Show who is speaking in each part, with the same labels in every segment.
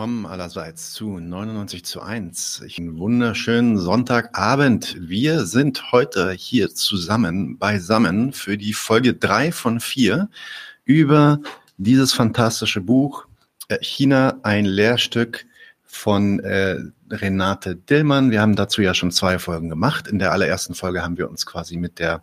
Speaker 1: willkommen allerseits zu 99 zu 1. Einen wunderschönen Sonntagabend. Wir sind heute hier zusammen beisammen für die Folge 3 von 4 über dieses fantastische Buch äh, China, ein Lehrstück von äh, Renate Dillmann. Wir haben dazu ja schon zwei Folgen gemacht. In der allerersten Folge haben wir uns quasi mit der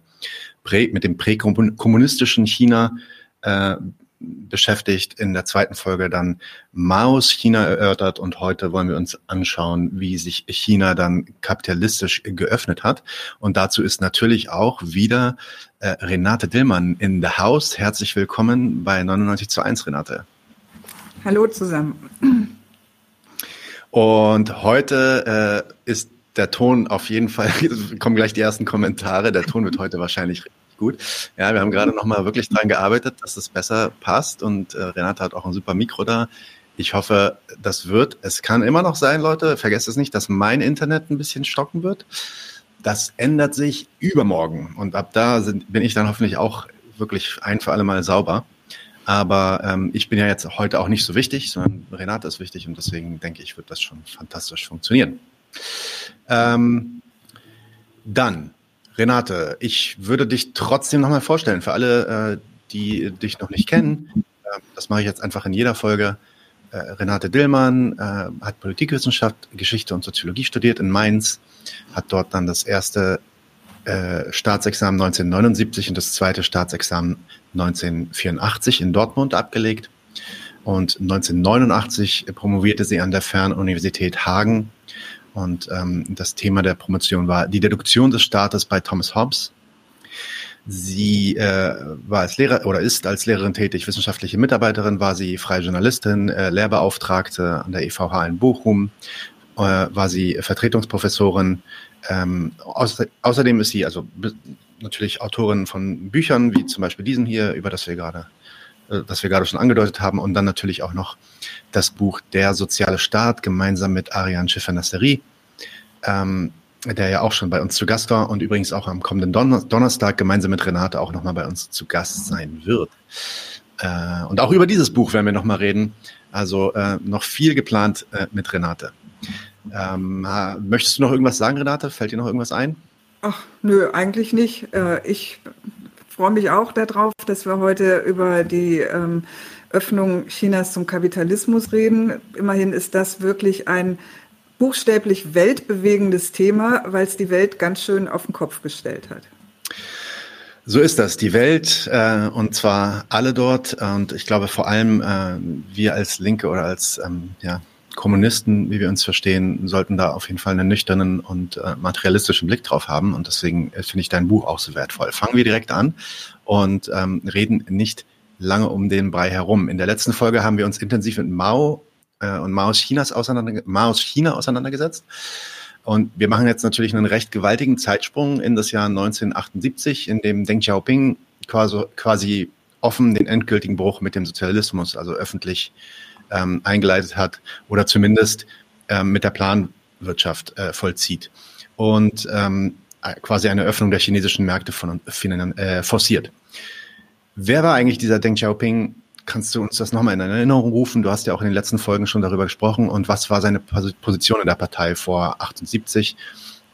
Speaker 1: mit dem präkommunistischen China äh, beschäftigt, in der zweiten Folge dann Maos China erörtert und heute wollen wir uns anschauen, wie sich China dann kapitalistisch geöffnet hat. Und dazu ist natürlich auch wieder äh, Renate Dillmann in the house. Herzlich willkommen bei 99 zu 1, Renate.
Speaker 2: Hallo zusammen.
Speaker 1: Und heute äh, ist der Ton auf jeden Fall, kommen gleich die ersten Kommentare, der Ton wird heute wahrscheinlich gut. Ja, wir haben gerade nochmal wirklich dran gearbeitet, dass es besser passt und äh, Renate hat auch ein super Mikro da. Ich hoffe, das wird. Es kann immer noch sein, Leute, vergesst es nicht, dass mein Internet ein bisschen stocken wird. Das ändert sich übermorgen und ab da sind, bin ich dann hoffentlich auch wirklich ein für alle Mal sauber. Aber ähm, ich bin ja jetzt heute auch nicht so wichtig, sondern Renate ist wichtig und deswegen denke ich, wird das schon fantastisch funktionieren. Ähm, dann Renate, ich würde dich trotzdem nochmal vorstellen für alle, äh, die dich noch nicht kennen. Äh, das mache ich jetzt einfach in jeder Folge. Äh, Renate Dillmann äh, hat Politikwissenschaft, Geschichte und Soziologie studiert in Mainz, hat dort dann das erste Staatsexamen 1979 und das zweite Staatsexamen 1984 in Dortmund abgelegt. Und 1989 promovierte sie an der Fernuniversität Hagen und ähm, das Thema der Promotion war die Deduktion des Staates bei Thomas Hobbes. Sie äh, war als Lehrer oder ist als Lehrerin tätig, wissenschaftliche Mitarbeiterin, war sie freie Journalistin, äh, Lehrbeauftragte an der EVH in Bochum, äh, war sie Vertretungsprofessorin. Ähm, außer, außerdem ist sie also natürlich Autorin von Büchern, wie zum Beispiel diesen hier, über das wir gerade was wir gerade schon angedeutet haben, und dann natürlich auch noch das Buch Der soziale Staat gemeinsam mit Ariane Schiffer-Nasseri, ähm, der ja auch schon bei uns zu Gast war und übrigens auch am kommenden Don Donnerstag gemeinsam mit Renate auch nochmal bei uns zu Gast sein wird. Äh, und auch über dieses Buch werden wir nochmal reden. Also äh, noch viel geplant äh, mit Renate. Ähm, möchtest du noch irgendwas sagen, Renate? Fällt dir noch irgendwas ein?
Speaker 2: Ach, nö, eigentlich nicht. Äh, ich freue mich auch darauf, dass wir heute über die ähm, Öffnung Chinas zum Kapitalismus reden. Immerhin ist das wirklich ein buchstäblich weltbewegendes Thema, weil es die Welt ganz schön auf den Kopf gestellt hat.
Speaker 1: So ist das, die Welt äh, und zwar alle dort und ich glaube vor allem äh, wir als Linke oder als ähm, ja, Kommunisten, wie wir uns verstehen, sollten da auf jeden Fall einen nüchternen und äh, materialistischen Blick drauf haben. Und deswegen äh, finde ich dein Buch auch so wertvoll. Fangen wir direkt an und ähm, reden nicht lange um den Brei herum. In der letzten Folge haben wir uns intensiv mit Mao äh, und Maos, Chinas auseinander, Maos China auseinandergesetzt. Und wir machen jetzt natürlich einen recht gewaltigen Zeitsprung in das Jahr 1978, in dem Deng Xiaoping quasi, quasi offen den endgültigen Bruch mit dem Sozialismus, also öffentlich ähm, eingeleitet hat oder zumindest ähm, mit der Planwirtschaft äh, vollzieht und ähm, quasi eine Öffnung der chinesischen Märkte von, äh, forciert. Wer war eigentlich dieser Deng Xiaoping? Kannst du uns das nochmal in Erinnerung rufen? Du hast ja auch in den letzten Folgen schon darüber gesprochen. Und was war seine Position in der Partei vor 78?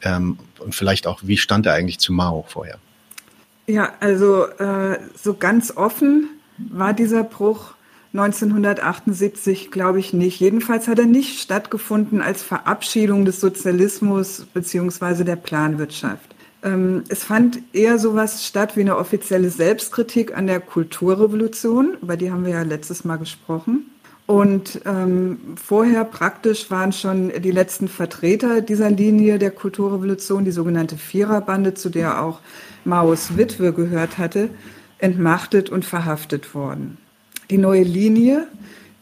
Speaker 1: Ähm, und vielleicht auch, wie stand er eigentlich zu Mao vorher?
Speaker 2: Ja, also äh, so ganz offen war dieser Bruch 1978 glaube ich nicht. Jedenfalls hat er nicht stattgefunden als Verabschiedung des Sozialismus beziehungsweise der Planwirtschaft. Ähm, es fand eher sowas statt wie eine offizielle Selbstkritik an der Kulturrevolution, über die haben wir ja letztes Mal gesprochen. Und ähm, vorher praktisch waren schon die letzten Vertreter dieser Linie der Kulturrevolution, die sogenannte Viererbande, zu der auch Maos Witwe gehört hatte, entmachtet und verhaftet worden. Die neue Linie,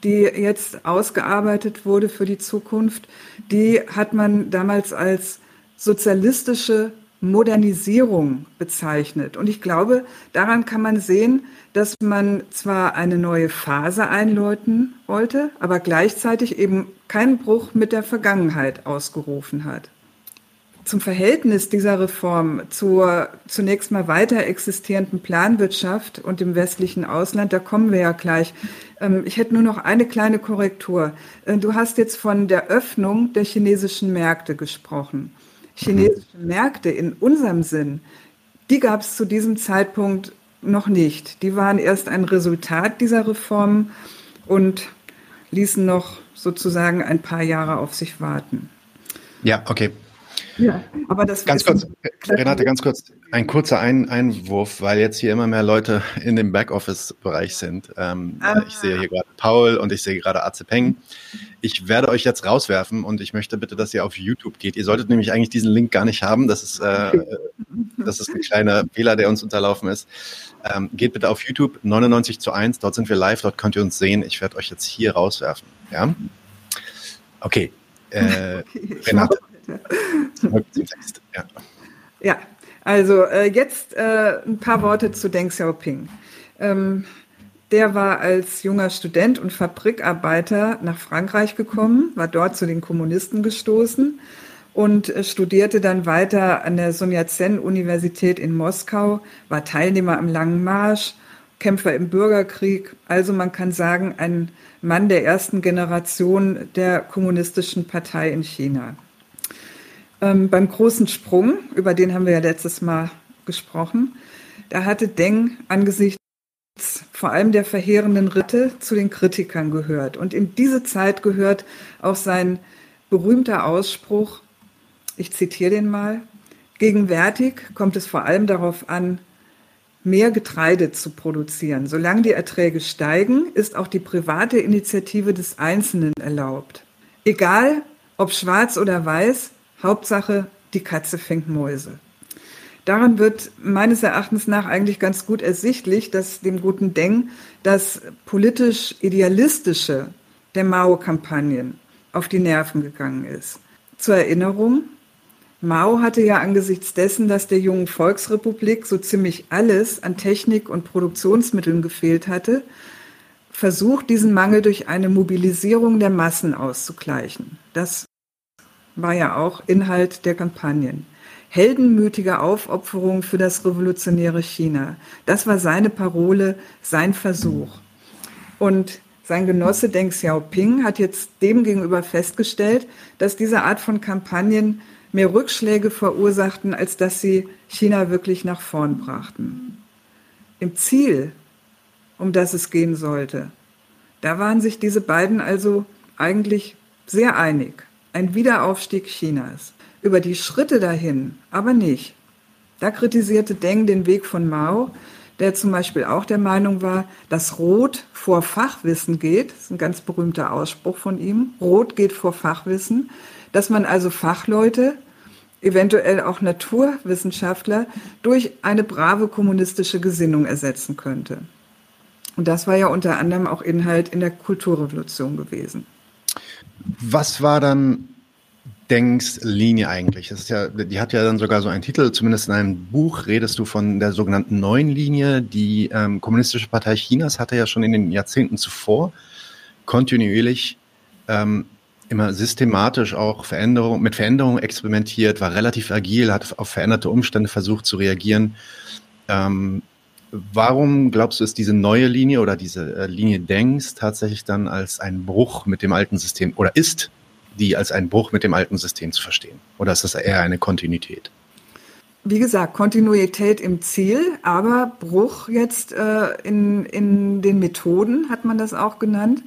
Speaker 2: die jetzt ausgearbeitet wurde für die Zukunft, die hat man damals als sozialistische Modernisierung bezeichnet. Und ich glaube, daran kann man sehen, dass man zwar eine neue Phase einläuten wollte, aber gleichzeitig eben keinen Bruch mit der Vergangenheit ausgerufen hat. Zum Verhältnis dieser Reform zur zunächst mal weiter existierenden Planwirtschaft und dem westlichen Ausland, da kommen wir ja gleich. Ähm, ich hätte nur noch eine kleine Korrektur. Äh, du hast jetzt von der Öffnung der chinesischen Märkte gesprochen. Chinesische Märkte in unserem Sinn, die gab es zu diesem Zeitpunkt noch nicht. Die waren erst ein Resultat dieser Reformen und ließen noch sozusagen ein paar Jahre auf sich warten.
Speaker 1: Ja, okay.
Speaker 2: Ja, aber das
Speaker 1: ganz kurz, Renate, ganz kurz, ein kurzer ein Einwurf, weil jetzt hier immer mehr Leute in dem Backoffice-Bereich sind. Ähm, ah. Ich sehe hier gerade Paul und ich sehe gerade Aze Peng. Ich werde euch jetzt rauswerfen und ich möchte bitte, dass ihr auf YouTube geht. Ihr solltet nämlich eigentlich diesen Link gar nicht haben. Das ist, äh, das ist ein kleiner Fehler, der uns unterlaufen ist. Ähm, geht bitte auf YouTube 99 zu 1. Dort sind wir live. Dort könnt ihr uns sehen. Ich werde euch jetzt hier rauswerfen. Ja? Okay. Äh, okay Renate.
Speaker 2: Ja. ja, also äh, jetzt äh, ein paar Worte zu Deng Xiaoping. Ähm, der war als junger Student und Fabrikarbeiter nach Frankreich gekommen, war dort zu den Kommunisten gestoßen und äh, studierte dann weiter an der Sun Yat-sen-Universität in Moskau, war Teilnehmer am Langen Marsch, Kämpfer im Bürgerkrieg. Also man kann sagen, ein Mann der ersten Generation der kommunistischen Partei in China. Ähm, beim großen Sprung, über den haben wir ja letztes Mal gesprochen, da hatte Deng angesichts vor allem der verheerenden Ritte zu den Kritikern gehört. Und in diese Zeit gehört auch sein berühmter Ausspruch, ich zitiere den mal, gegenwärtig kommt es vor allem darauf an, mehr Getreide zu produzieren. Solange die Erträge steigen, ist auch die private Initiative des Einzelnen erlaubt. Egal, ob schwarz oder weiß, Hauptsache, die Katze fängt Mäuse. Daran wird meines Erachtens nach eigentlich ganz gut ersichtlich, dass dem guten Deng das politisch idealistische der Mao-Kampagnen auf die Nerven gegangen ist. Zur Erinnerung, Mao hatte ja angesichts dessen, dass der jungen Volksrepublik so ziemlich alles an Technik und Produktionsmitteln gefehlt hatte, versucht, diesen Mangel durch eine Mobilisierung der Massen auszugleichen. Das war ja auch Inhalt der Kampagnen. Heldenmütige Aufopferung für das revolutionäre China. Das war seine Parole, sein Versuch. Und sein Genosse Deng Xiaoping hat jetzt demgegenüber festgestellt, dass diese Art von Kampagnen mehr Rückschläge verursachten, als dass sie China wirklich nach vorn brachten. Im Ziel, um das es gehen sollte, da waren sich diese beiden also eigentlich sehr einig ein Wiederaufstieg Chinas. Über die Schritte dahin aber nicht. Da kritisierte Deng den Weg von Mao, der zum Beispiel auch der Meinung war, dass Rot vor Fachwissen geht. Das ist ein ganz berühmter Ausspruch von ihm. Rot geht vor Fachwissen. Dass man also Fachleute, eventuell auch Naturwissenschaftler, durch eine brave kommunistische Gesinnung ersetzen könnte. Und das war ja unter anderem auch Inhalt in der Kulturrevolution gewesen.
Speaker 1: Was war dann Denks Linie eigentlich? Das ist ja, die hat ja dann sogar so einen Titel, zumindest in einem Buch redest du von der sogenannten neuen Linie. Die ähm, Kommunistische Partei Chinas hatte ja schon in den Jahrzehnten zuvor kontinuierlich ähm, immer systematisch auch Veränderung, mit Veränderungen experimentiert, war relativ agil, hat auf veränderte Umstände versucht zu reagieren. Ähm, Warum glaubst du, ist diese neue Linie oder diese äh, Linie Dengs tatsächlich dann als ein Bruch mit dem alten System oder ist die als ein Bruch mit dem alten System zu verstehen? Oder ist das eher eine Kontinuität?
Speaker 2: Wie gesagt, Kontinuität im Ziel, aber Bruch jetzt äh, in, in den Methoden, hat man das auch genannt.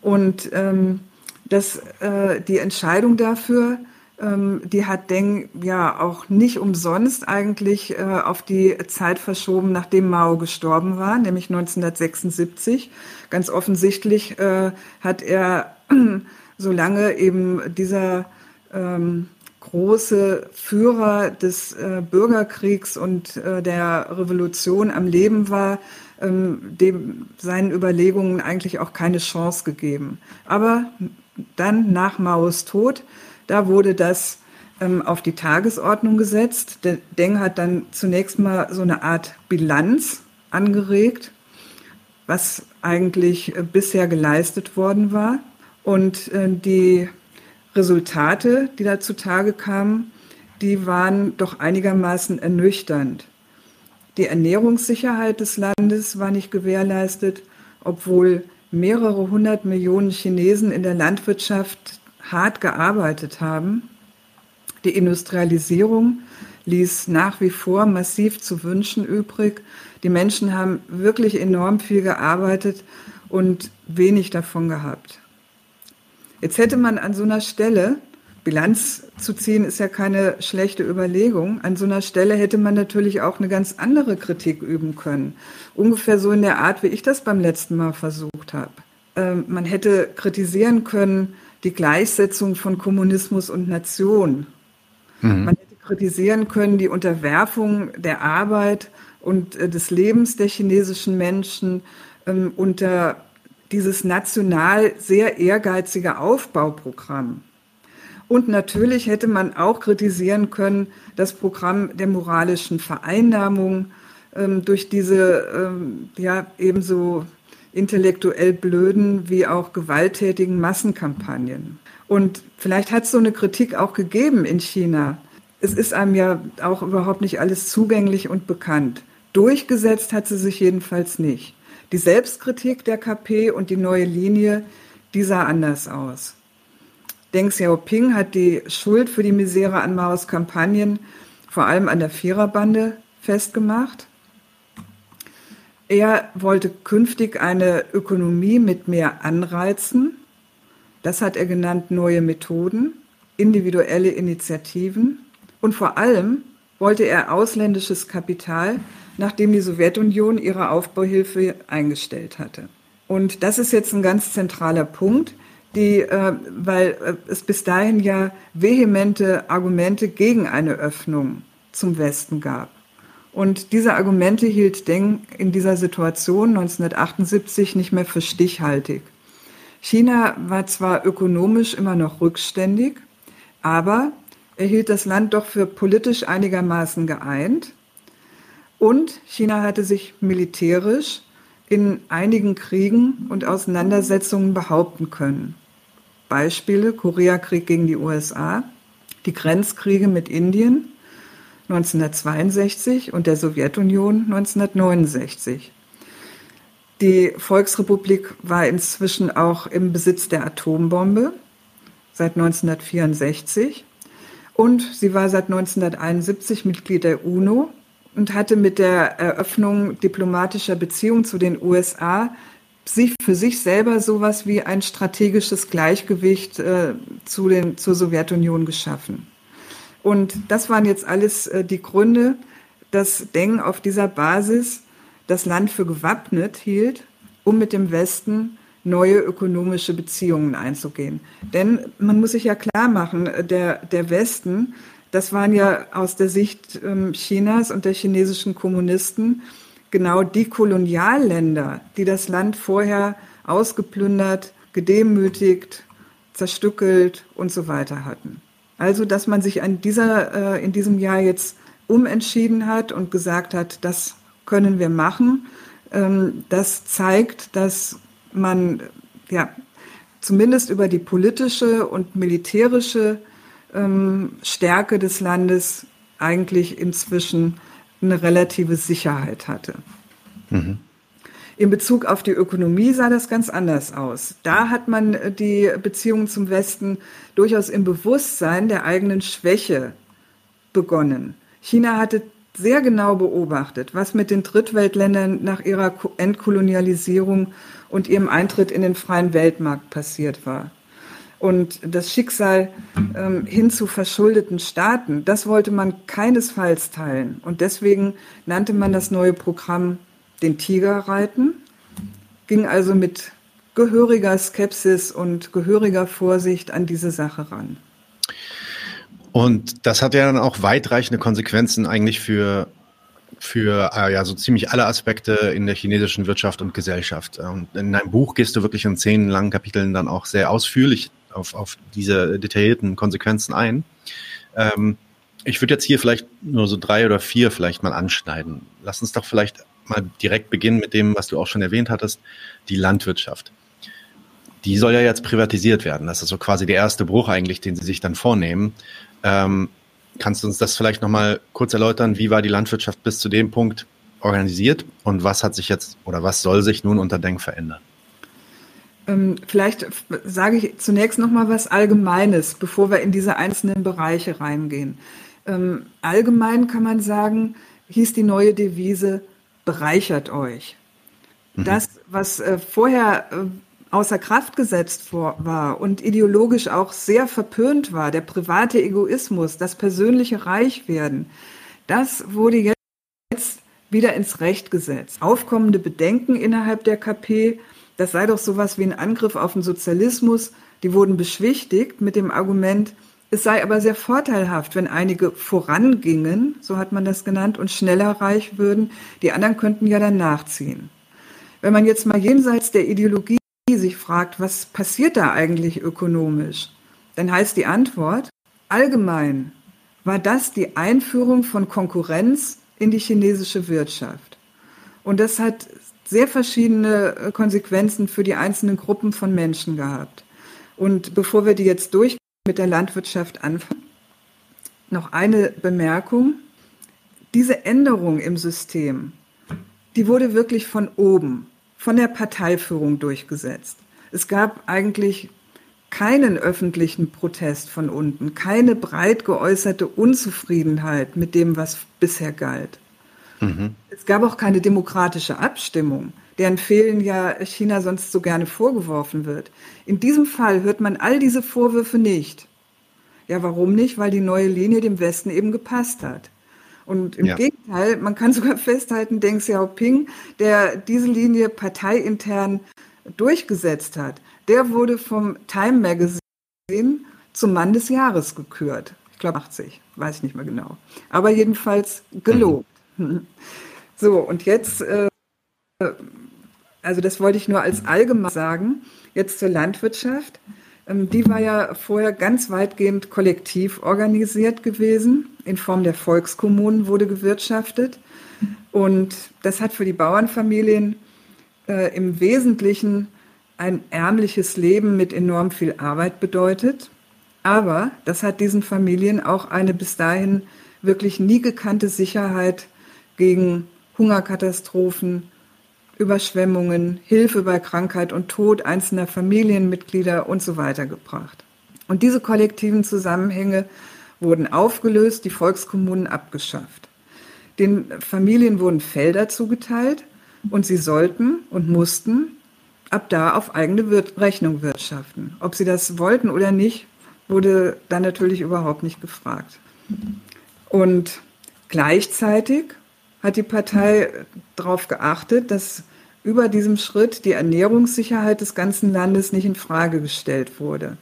Speaker 2: Und ähm, das, äh, die Entscheidung dafür, die hat Deng ja auch nicht umsonst eigentlich äh, auf die Zeit verschoben, nachdem Mao gestorben war, nämlich 1976. Ganz offensichtlich äh, hat er, solange eben dieser ähm, große Führer des äh, Bürgerkriegs und äh, der Revolution am Leben war, ähm, dem seinen Überlegungen eigentlich auch keine Chance gegeben. Aber dann nach Maos Tod da wurde das ähm, auf die Tagesordnung gesetzt. Der Deng hat dann zunächst mal so eine Art Bilanz angeregt, was eigentlich äh, bisher geleistet worden war. Und äh, die Resultate, die da zutage kamen, die waren doch einigermaßen ernüchternd. Die Ernährungssicherheit des Landes war nicht gewährleistet, obwohl mehrere hundert Millionen Chinesen in der Landwirtschaft hart gearbeitet haben. Die Industrialisierung ließ nach wie vor massiv zu wünschen übrig. Die Menschen haben wirklich enorm viel gearbeitet und wenig davon gehabt. Jetzt hätte man an so einer Stelle, Bilanz zu ziehen ist ja keine schlechte Überlegung, an so einer Stelle hätte man natürlich auch eine ganz andere Kritik üben können. Ungefähr so in der Art, wie ich das beim letzten Mal versucht habe. Ähm, man hätte kritisieren können die Gleichsetzung von Kommunismus und Nation. Mhm. Man hätte kritisieren können die Unterwerfung der Arbeit und äh, des Lebens der chinesischen Menschen ähm, unter dieses national sehr ehrgeizige Aufbauprogramm. Und natürlich hätte man auch kritisieren können, das Programm der moralischen Vereinnahmung ähm, durch diese ähm, ja ebenso intellektuell blöden wie auch gewalttätigen Massenkampagnen. Und vielleicht hat es so eine Kritik auch gegeben in China. Es ist einem ja auch überhaupt nicht alles zugänglich und bekannt. Durchgesetzt hat sie sich jedenfalls nicht. Die Selbstkritik der KP und die neue Linie, die sah anders aus. Deng Xiaoping hat die Schuld für die Misere an Maos Kampagnen vor allem an der Viererbande festgemacht. Er wollte künftig eine Ökonomie mit mehr Anreizen. Das hat er genannt neue Methoden, individuelle Initiativen. Und vor allem wollte er ausländisches Kapital nachdem die Sowjetunion ihre Aufbauhilfe eingestellt hatte. Und das ist jetzt ein ganz zentraler Punkt, die, äh, weil äh, es bis dahin ja vehemente Argumente gegen eine Öffnung zum Westen gab. Und diese Argumente hielt Deng in dieser Situation 1978 nicht mehr für stichhaltig. China war zwar ökonomisch immer noch rückständig, aber er hielt das Land doch für politisch einigermaßen geeint und China hatte sich militärisch in einigen Kriegen und Auseinandersetzungen behaupten können. Beispiele Koreakrieg gegen die USA, die Grenzkriege mit Indien 1962 und der Sowjetunion 1969. Die Volksrepublik war inzwischen auch im Besitz der Atombombe seit 1964 und sie war seit 1971 Mitglied der UNO und hatte mit der Eröffnung diplomatischer Beziehungen zu den USA sich für sich selber sowas wie ein strategisches Gleichgewicht äh, zu den, zur Sowjetunion geschaffen. Und das waren jetzt alles äh, die Gründe, dass Deng auf dieser Basis das Land für gewappnet hielt, um mit dem Westen neue ökonomische Beziehungen einzugehen. Denn man muss sich ja klar machen, der, der Westen das waren ja aus der Sicht ähm, Chinas und der chinesischen Kommunisten genau die Kolonialländer, die das Land vorher ausgeplündert, gedemütigt, zerstückelt und so weiter hatten. Also, dass man sich an dieser, äh, in diesem Jahr jetzt umentschieden hat und gesagt hat, das können wir machen, ähm, das zeigt, dass man ja zumindest über die politische und militärische ähm, Stärke des Landes eigentlich inzwischen eine relative Sicherheit hatte. Mhm. In Bezug auf die Ökonomie sah das ganz anders aus. Da hat man äh, die Beziehungen zum Westen durchaus im Bewusstsein der eigenen Schwäche begonnen. China hatte sehr genau beobachtet, was mit den Drittweltländern nach ihrer Entkolonialisierung und ihrem Eintritt in den freien Weltmarkt passiert war und das Schicksal ähm, hin zu verschuldeten Staaten, das wollte man keinesfalls teilen. Und deswegen nannte man das neue Programm den Tigerreiten, ging also mit gehöriger Skepsis und gehöriger Vorsicht an diese Sache ran.
Speaker 1: Und das hat ja dann auch weitreichende Konsequenzen eigentlich für für äh, ja so ziemlich alle Aspekte in der chinesischen Wirtschaft und Gesellschaft. Und in deinem Buch gehst du wirklich in zehn langen Kapiteln dann auch sehr ausführlich auf, auf diese detaillierten Konsequenzen ein. Ähm, ich würde jetzt hier vielleicht nur so drei oder vier vielleicht mal anschneiden. Lass uns doch vielleicht mal direkt beginnen mit dem, was du auch schon erwähnt hattest, die Landwirtschaft. Die soll ja jetzt privatisiert werden. Das ist so quasi der erste Bruch eigentlich, den sie sich dann vornehmen. Ähm, kannst du uns das vielleicht nochmal kurz erläutern? Wie war die Landwirtschaft bis zu dem Punkt organisiert und was hat sich jetzt oder was soll sich nun unter Denk verändern?
Speaker 2: Ähm, vielleicht sage ich zunächst noch mal was Allgemeines, bevor wir in diese einzelnen Bereiche reingehen. Ähm, allgemein kann man sagen, hieß die neue Devise, bereichert euch. Mhm. Das, was äh, vorher äh, außer Kraft gesetzt war und ideologisch auch sehr verpönt war, der private Egoismus, das persönliche Reichwerden, das wurde jetzt wieder ins Recht gesetzt. Aufkommende Bedenken innerhalb der KP das sei doch sowas wie ein Angriff auf den Sozialismus. Die wurden beschwichtigt mit dem Argument, es sei aber sehr vorteilhaft, wenn einige vorangingen, so hat man das genannt, und schneller reich würden. Die anderen könnten ja dann nachziehen. Wenn man jetzt mal jenseits der Ideologie sich fragt, was passiert da eigentlich ökonomisch, dann heißt die Antwort, allgemein war das die Einführung von Konkurrenz in die chinesische Wirtschaft. Und das hat sehr verschiedene äh, Konsequenzen für die einzelnen Gruppen von Menschen gehabt. Und bevor wir die jetzt durch mit der Landwirtschaft anfangen, noch eine Bemerkung. Diese Änderung im System, die wurde wirklich von oben, von der Parteiführung durchgesetzt. Es gab eigentlich keinen öffentlichen Protest von unten, keine breit geäußerte Unzufriedenheit mit dem, was bisher galt. Mhm. Es gab auch keine demokratische Abstimmung, deren Fehlen ja China sonst so gerne vorgeworfen wird. In diesem Fall hört man all diese Vorwürfe nicht. Ja, warum nicht? Weil die neue Linie dem Westen eben gepasst hat. Und im ja. Gegenteil, man kann sogar festhalten, Deng Xiaoping, der diese Linie parteiintern durchgesetzt hat, der wurde vom Time Magazine zum Mann des Jahres gekürt. Ich glaube 80, weiß ich nicht mehr genau. Aber jedenfalls gelobt. So, und jetzt, äh, also das wollte ich nur als allgemein sagen, jetzt zur Landwirtschaft. Ähm, die war ja vorher ganz weitgehend kollektiv organisiert gewesen. In Form der Volkskommunen wurde gewirtschaftet. Und das hat für die Bauernfamilien äh, im Wesentlichen ein ärmliches Leben mit enorm viel Arbeit bedeutet. Aber das hat diesen Familien auch eine bis dahin wirklich nie gekannte Sicherheit gegen Hungerkatastrophen, Überschwemmungen, Hilfe bei Krankheit und Tod einzelner Familienmitglieder und so weiter gebracht. Und diese kollektiven Zusammenhänge wurden aufgelöst, die Volkskommunen abgeschafft. Den Familien wurden Felder zugeteilt und sie sollten und mussten ab da auf eigene Wir Rechnung wirtschaften. Ob sie das wollten oder nicht, wurde dann natürlich überhaupt nicht gefragt. Und gleichzeitig hat die Partei darauf geachtet, dass über diesem Schritt die Ernährungssicherheit des ganzen Landes nicht in Frage gestellt wurde.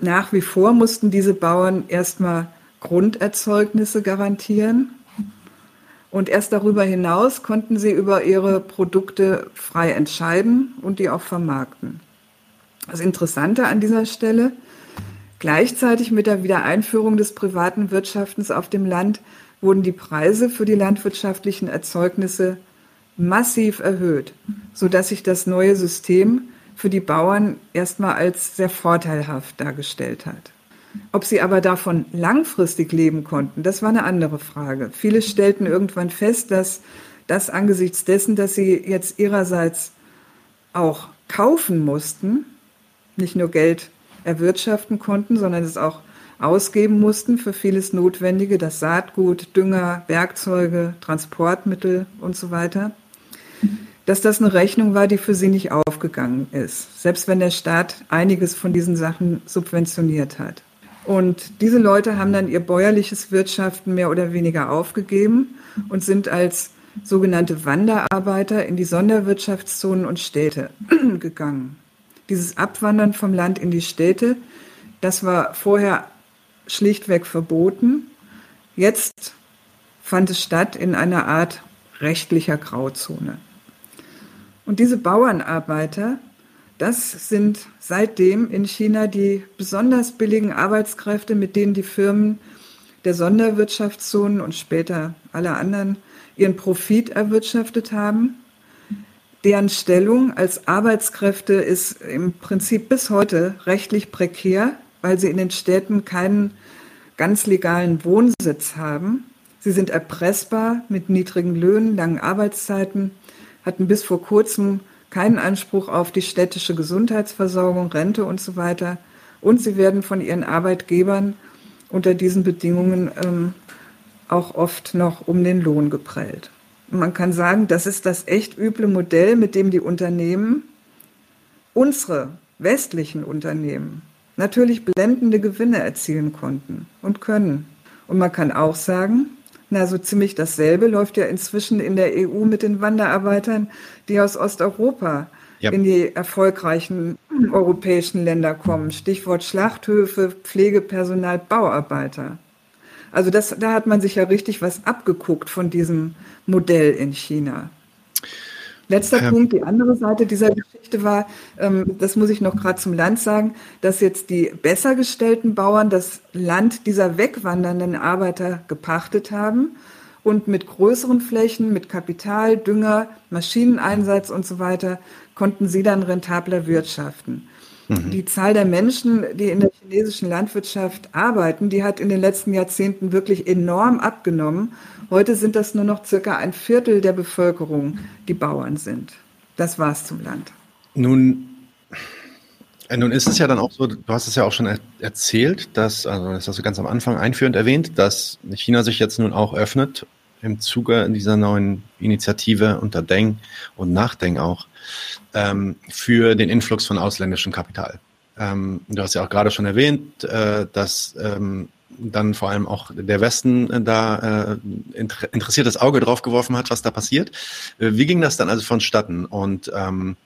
Speaker 2: Nach wie vor mussten diese Bauern erstmal Grunderzeugnisse garantieren und erst darüber hinaus konnten sie über ihre Produkte frei entscheiden und die auch vermarkten. Das Interessante an dieser Stelle, gleichzeitig mit der Wiedereinführung des privaten Wirtschaftens auf dem Land wurden die Preise für die landwirtschaftlichen Erzeugnisse massiv erhöht, sodass sich das neue System für die Bauern erstmal als sehr vorteilhaft dargestellt hat. Ob sie aber davon langfristig leben konnten, das war eine andere Frage. Viele stellten irgendwann fest, dass das angesichts dessen, dass sie jetzt ihrerseits auch kaufen mussten, nicht nur Geld erwirtschaften konnten, sondern es auch ausgeben mussten für vieles Notwendige, das Saatgut, Dünger, Werkzeuge, Transportmittel und so weiter, dass das eine Rechnung war, die für sie nicht aufgegangen ist, selbst wenn der Staat einiges von diesen Sachen subventioniert hat. Und diese Leute haben dann ihr bäuerliches Wirtschaften mehr oder weniger aufgegeben und sind als sogenannte Wanderarbeiter in die Sonderwirtschaftszonen und Städte gegangen. Dieses Abwandern vom Land in die Städte, das war vorher schlichtweg verboten. Jetzt fand es statt in einer Art rechtlicher Grauzone. Und diese Bauernarbeiter, das sind seitdem in China die besonders billigen Arbeitskräfte, mit denen die Firmen der Sonderwirtschaftszonen und später alle anderen ihren Profit erwirtschaftet haben. Deren Stellung als Arbeitskräfte ist im Prinzip bis heute rechtlich prekär weil sie in den Städten keinen ganz legalen Wohnsitz haben. Sie sind erpressbar mit niedrigen Löhnen, langen Arbeitszeiten, hatten bis vor kurzem keinen Anspruch auf die städtische Gesundheitsversorgung, Rente und so weiter. Und sie werden von ihren Arbeitgebern unter diesen Bedingungen ähm, auch oft noch um den Lohn geprellt. Man kann sagen, das ist das echt üble Modell, mit dem die Unternehmen, unsere westlichen Unternehmen, natürlich blendende Gewinne erzielen konnten und können. Und man kann auch sagen, na, so ziemlich dasselbe läuft ja inzwischen in der EU mit den Wanderarbeitern, die aus Osteuropa ja. in die erfolgreichen europäischen Länder kommen. Stichwort Schlachthöfe, Pflegepersonal, Bauarbeiter. Also das, da hat man sich ja richtig was abgeguckt von diesem Modell in China. Letzter ähm, Punkt, die andere Seite dieser Geschichte war, ähm, das muss ich noch gerade zum Land sagen, dass jetzt die besser gestellten Bauern das Land dieser wegwandernden Arbeiter gepachtet haben und mit größeren Flächen, mit Kapital, Dünger, Maschineneinsatz und so weiter konnten sie dann rentabler wirtschaften. Mhm. Die Zahl der Menschen, die in der chinesischen Landwirtschaft arbeiten, die hat in den letzten Jahrzehnten wirklich enorm abgenommen. Heute sind das nur noch circa ein Viertel der Bevölkerung, die Bauern sind. Das war's zum Land.
Speaker 1: Nun, äh, nun ist es ja dann auch so, du hast es ja auch schon er erzählt, dass, also das hast du ganz am Anfang einführend erwähnt, dass China sich jetzt nun auch öffnet im Zuge dieser neuen Initiative unter Deng und nach Deng auch ähm, für den Influx von ausländischem Kapital. Ähm, du hast ja auch gerade schon erwähnt, äh, dass ähm, dann vor allem auch der Westen äh, da äh, inter interessiertes Auge drauf geworfen hat, was da passiert. Äh, wie ging das dann also vonstatten? Und ähm,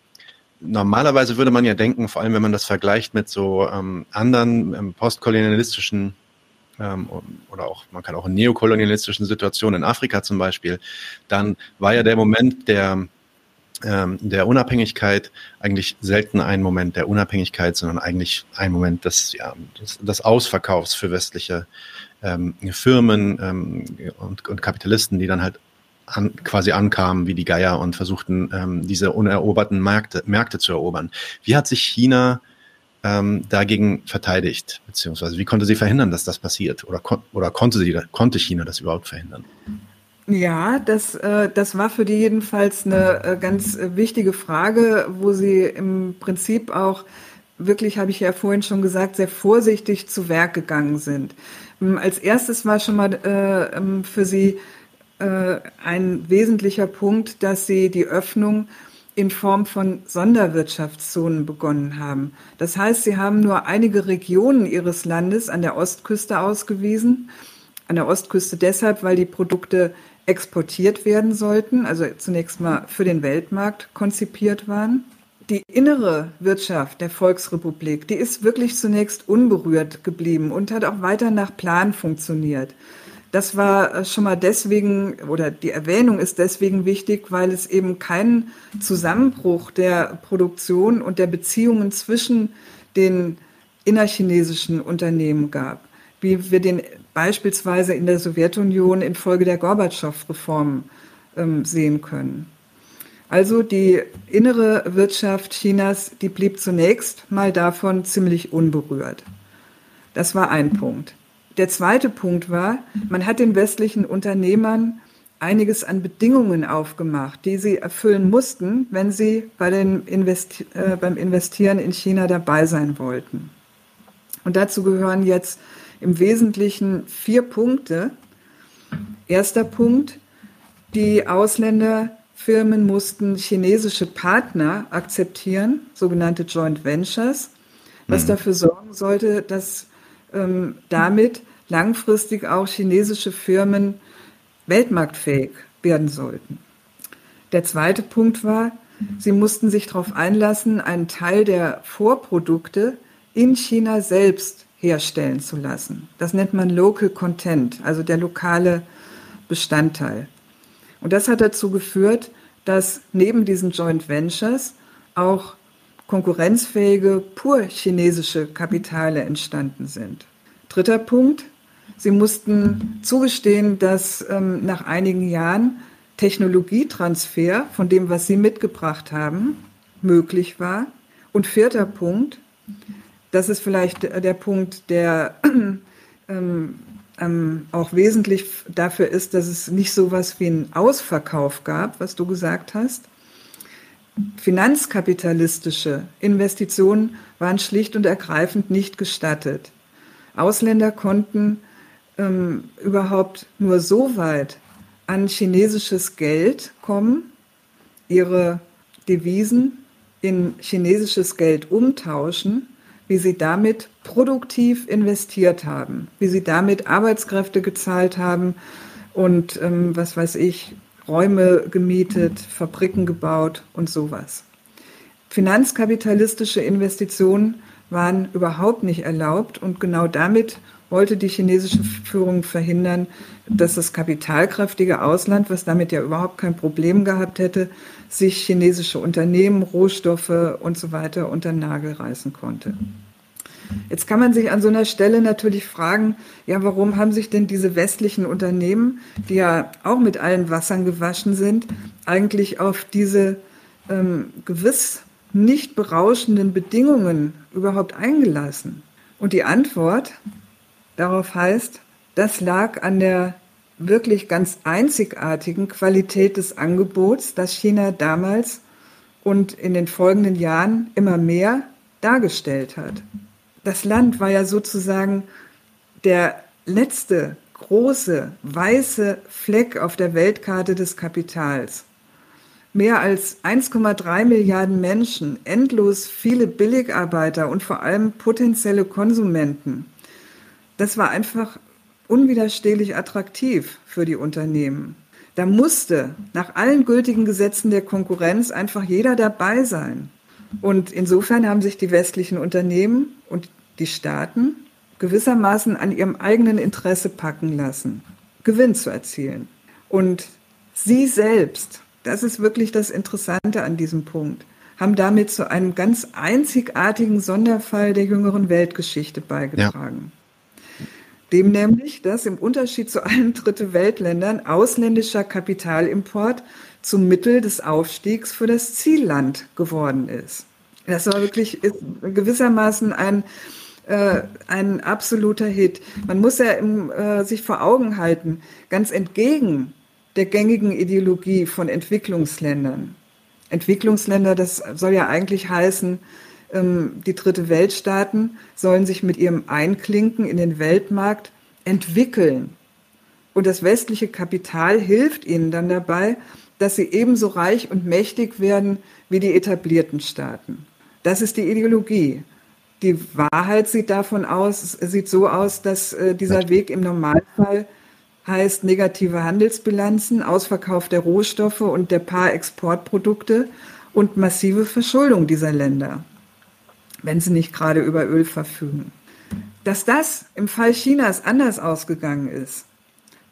Speaker 1: normalerweise würde man ja denken, vor allem wenn man das vergleicht mit so ähm, anderen ähm, postkolonialistischen ähm, oder auch, man kann auch in neokolonialistischen Situationen in Afrika zum Beispiel, dann war ja der Moment der der Unabhängigkeit eigentlich selten ein Moment der Unabhängigkeit, sondern eigentlich ein Moment des, ja, des, des Ausverkaufs für westliche ähm, Firmen ähm, und, und Kapitalisten, die dann halt an, quasi ankamen wie die Geier und versuchten, ähm, diese uneroberten Märkte, Märkte zu erobern. Wie hat sich China ähm, dagegen verteidigt, beziehungsweise wie konnte sie verhindern, dass das passiert? Oder, kon oder konnte, sie, konnte China das überhaupt verhindern?
Speaker 2: Ja, das, äh, das war für die jedenfalls eine äh, ganz äh, wichtige Frage, wo sie im Prinzip auch wirklich, habe ich ja vorhin schon gesagt, sehr vorsichtig zu Werk gegangen sind. Ähm, als erstes war schon mal äh, ähm, für sie ein wesentlicher Punkt, dass sie die Öffnung in Form von Sonderwirtschaftszonen begonnen haben. Das heißt, sie haben nur einige Regionen ihres Landes an der Ostküste ausgewiesen. An der Ostküste deshalb, weil die Produkte exportiert werden sollten, also zunächst mal für den Weltmarkt konzipiert waren. Die innere Wirtschaft der Volksrepublik, die ist wirklich zunächst unberührt geblieben und hat auch weiter nach Plan funktioniert. Das war schon mal deswegen, oder die Erwähnung ist deswegen wichtig, weil es eben keinen Zusammenbruch der Produktion und der Beziehungen zwischen den innerchinesischen Unternehmen gab, wie wir den beispielsweise in der Sowjetunion infolge der Gorbatschow-Reformen ähm, sehen können. Also die innere Wirtschaft Chinas, die blieb zunächst mal davon ziemlich unberührt. Das war ein Punkt. Der zweite Punkt war, man hat den westlichen Unternehmern einiges an Bedingungen aufgemacht, die sie erfüllen mussten, wenn sie bei den Investi äh, beim Investieren in China dabei sein wollten. Und dazu gehören jetzt im Wesentlichen vier Punkte. Erster Punkt, die Ausländerfirmen mussten chinesische Partner akzeptieren, sogenannte Joint Ventures, was mhm. dafür sorgen sollte, dass ähm, damit langfristig auch chinesische Firmen weltmarktfähig werden sollten. Der zweite Punkt war, sie mussten sich darauf einlassen, einen Teil der Vorprodukte in China selbst herstellen zu lassen. Das nennt man Local Content, also der lokale Bestandteil. Und das hat dazu geführt, dass neben diesen Joint Ventures auch konkurrenzfähige, pur chinesische Kapitale entstanden sind. Dritter Punkt, sie mussten zugestehen, dass ähm, nach einigen Jahren Technologietransfer von dem, was sie mitgebracht haben, möglich war. Und vierter Punkt, das ist vielleicht der Punkt, der ähm, ähm, auch wesentlich dafür ist, dass es nicht so was wie einen Ausverkauf gab, was du gesagt hast. Finanzkapitalistische Investitionen waren schlicht und ergreifend nicht gestattet. Ausländer konnten ähm, überhaupt nur so weit an chinesisches Geld kommen, ihre Devisen in chinesisches Geld umtauschen, wie sie damit produktiv investiert haben, wie sie damit Arbeitskräfte gezahlt haben und ähm, was weiß ich, Räume gemietet, Fabriken gebaut und sowas. Finanzkapitalistische Investitionen waren überhaupt nicht erlaubt und genau damit wollte die chinesische Führung verhindern, dass das kapitalkräftige Ausland, was damit ja überhaupt kein Problem gehabt hätte, sich chinesische Unternehmen, Rohstoffe und so weiter unter den Nagel reißen konnte. Jetzt kann man sich an so einer Stelle natürlich fragen, ja, warum haben sich denn diese westlichen Unternehmen, die ja auch mit allen Wassern gewaschen sind, eigentlich auf diese ähm, gewiss nicht berauschenden Bedingungen überhaupt eingelassen? Und die Antwort darauf heißt, das lag an der wirklich ganz einzigartigen Qualität des Angebots, das China damals und in den folgenden Jahren immer mehr dargestellt hat. Das Land war ja sozusagen der letzte große weiße Fleck auf der Weltkarte des Kapitals. Mehr als 1,3 Milliarden Menschen, endlos viele Billigarbeiter und vor allem potenzielle Konsumenten. Das war einfach unwiderstehlich attraktiv für die Unternehmen. Da musste nach allen gültigen Gesetzen der Konkurrenz einfach jeder dabei sein. Und insofern haben sich die westlichen Unternehmen und die Staaten gewissermaßen an ihrem eigenen Interesse packen lassen, Gewinn zu erzielen. Und sie selbst, das ist wirklich das Interessante an diesem Punkt, haben damit zu einem ganz einzigartigen Sonderfall der jüngeren Weltgeschichte beigetragen. Ja dem nämlich, dass im Unterschied zu allen Dritte Weltländern ausländischer Kapitalimport zum Mittel des Aufstiegs für das Zielland geworden ist. Das war wirklich gewissermaßen ein, äh, ein absoluter Hit. Man muss ja im, äh, sich vor Augen halten, ganz entgegen der gängigen Ideologie von Entwicklungsländern. Entwicklungsländer, das soll ja eigentlich heißen, die dritte Weltstaaten sollen sich mit ihrem Einklinken in den Weltmarkt entwickeln. Und das westliche Kapital hilft ihnen dann dabei, dass sie ebenso reich und mächtig werden wie die etablierten Staaten. Das ist die Ideologie. Die Wahrheit sieht davon aus, sieht so aus, dass äh, dieser Weg im Normalfall heißt negative Handelsbilanzen, Ausverkauf der Rohstoffe und der paar Exportprodukte und massive Verschuldung dieser Länder wenn sie nicht gerade über Öl verfügen. Dass das im Fall Chinas anders ausgegangen ist,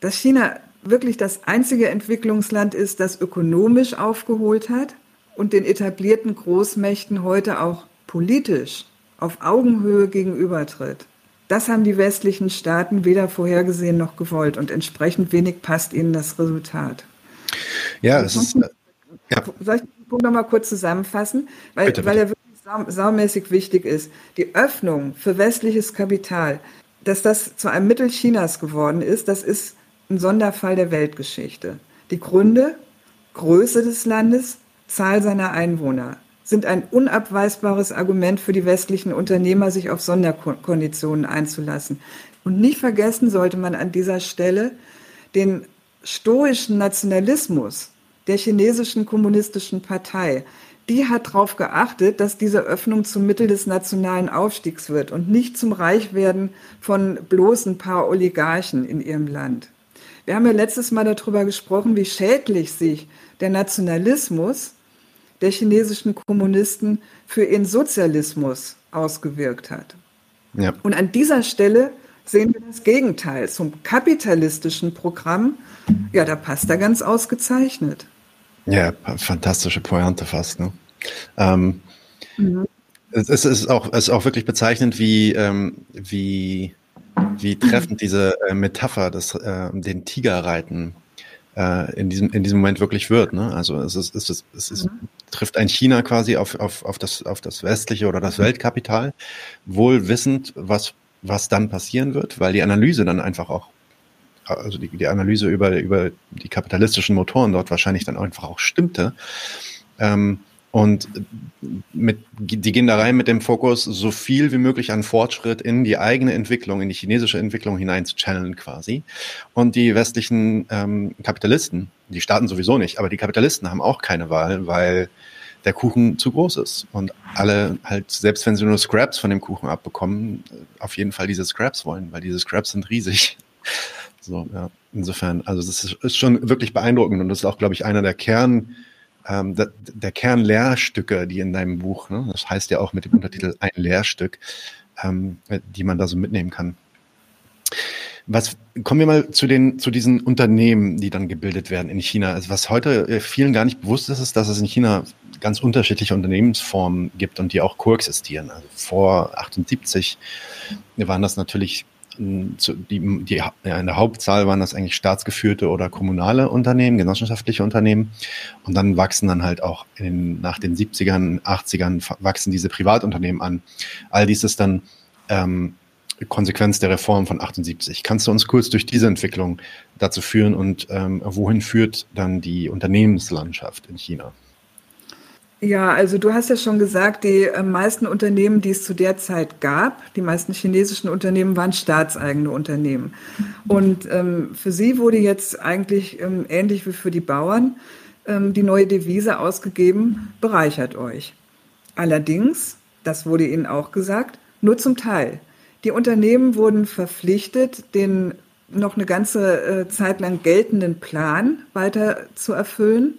Speaker 2: dass China wirklich das einzige Entwicklungsland ist, das ökonomisch aufgeholt hat und den etablierten Großmächten heute auch politisch auf Augenhöhe gegenübertritt. Das haben die westlichen Staaten weder vorhergesehen noch gewollt und entsprechend wenig passt ihnen das Resultat.
Speaker 1: Ja, es ist.
Speaker 2: Ja. Soll ich den Punkt nochmal kurz zusammenfassen? Weil, bitte, bitte. weil er saumäßig wichtig ist, die Öffnung für westliches Kapital, dass das zu einem Mittel Chinas geworden ist, das ist ein Sonderfall der Weltgeschichte. Die Gründe, Größe des Landes, Zahl seiner Einwohner sind ein unabweisbares Argument für die westlichen Unternehmer, sich auf Sonderkonditionen einzulassen. Und nicht vergessen sollte man an dieser Stelle den stoischen Nationalismus der chinesischen kommunistischen Partei, die hat darauf geachtet, dass diese Öffnung zum Mittel des nationalen Aufstiegs wird und nicht zum Reichwerden von bloß ein paar Oligarchen in ihrem Land. Wir haben ja letztes Mal darüber gesprochen, wie schädlich sich der Nationalismus der chinesischen Kommunisten für ihren Sozialismus ausgewirkt hat. Ja. Und an dieser Stelle sehen wir das Gegenteil. Zum kapitalistischen Programm, ja, da passt er ganz ausgezeichnet.
Speaker 1: Ja, fantastische Pointe fast. Ne? Ähm, mhm. es, es, ist auch, es ist auch wirklich bezeichnend, wie, ähm, wie, wie treffend diese äh, Metapher des äh, den Tigerreiten äh, in, diesem, in diesem Moment wirklich wird. Ne? Also es, ist, es, ist, es ist, mhm. trifft ein China quasi auf, auf, auf, das, auf das westliche oder das Weltkapital, wohl wissend, was was dann passieren wird, weil die Analyse dann einfach auch, also die, die Analyse über, über die kapitalistischen Motoren dort wahrscheinlich dann einfach auch stimmte. Ähm, und mit, die gehen da rein mit dem Fokus, so viel wie möglich an Fortschritt in die eigene Entwicklung, in die chinesische Entwicklung hinein zu channeln quasi. Und die westlichen ähm, Kapitalisten, die Staaten sowieso nicht, aber die Kapitalisten haben auch keine Wahl, weil der Kuchen zu groß ist. Und alle halt, selbst wenn sie nur Scraps von dem Kuchen abbekommen, auf jeden Fall diese Scraps wollen, weil diese Scraps sind riesig. So, ja. Insofern, also das ist, schon wirklich beeindruckend und das ist auch, glaube ich, einer der Kern, ähm, der, der Kernlehrstücke, die in deinem Buch, ne, das heißt ja auch mit dem Untertitel ein Lehrstück, ähm, die man da so mitnehmen kann. Was kommen wir mal zu den zu diesen Unternehmen, die dann gebildet werden in China. Also was heute äh, vielen gar nicht bewusst ist, ist, dass es in China ganz unterschiedliche Unternehmensformen gibt und die auch koexistieren. Also vor 78 waren das natürlich die, die, in der Hauptzahl waren das eigentlich staatsgeführte oder kommunale Unternehmen, genossenschaftliche Unternehmen. Und dann wachsen dann halt auch in, nach den 70ern, 80ern wachsen diese Privatunternehmen an. All dies ist dann ähm, Konsequenz der Reform von 78. Kannst du uns kurz durch diese Entwicklung dazu führen und ähm, wohin führt dann die Unternehmenslandschaft in China?
Speaker 2: Ja, also du hast ja schon gesagt, die äh, meisten Unternehmen, die es zu der Zeit gab, die meisten chinesischen Unternehmen waren staatseigene Unternehmen. Und ähm, für sie wurde jetzt eigentlich ähm, ähnlich wie für die Bauern ähm, die neue Devise ausgegeben, bereichert euch. Allerdings, das wurde ihnen auch gesagt, nur zum Teil. Die Unternehmen wurden verpflichtet, den noch eine ganze äh, Zeit lang geltenden Plan weiter zu erfüllen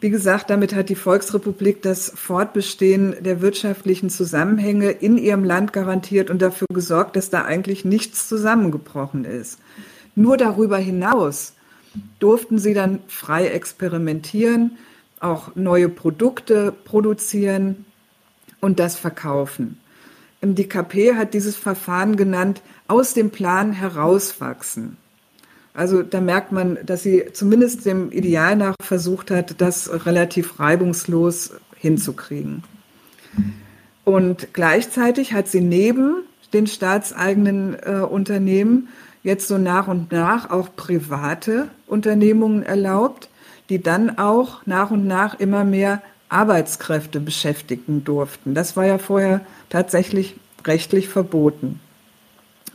Speaker 2: wie gesagt, damit hat die Volksrepublik das Fortbestehen der wirtschaftlichen Zusammenhänge in ihrem Land garantiert und dafür gesorgt, dass da eigentlich nichts zusammengebrochen ist. Nur darüber hinaus durften sie dann frei experimentieren, auch neue Produkte produzieren und das verkaufen. Die KP hat dieses Verfahren genannt, aus dem Plan herauswachsen. Also da merkt man, dass sie zumindest dem Ideal nach versucht hat, das relativ reibungslos hinzukriegen. Und gleichzeitig hat sie neben den staatseigenen äh, Unternehmen jetzt so nach und nach auch private Unternehmungen erlaubt, die dann auch nach und nach immer mehr Arbeitskräfte beschäftigen durften. Das war ja vorher tatsächlich rechtlich verboten.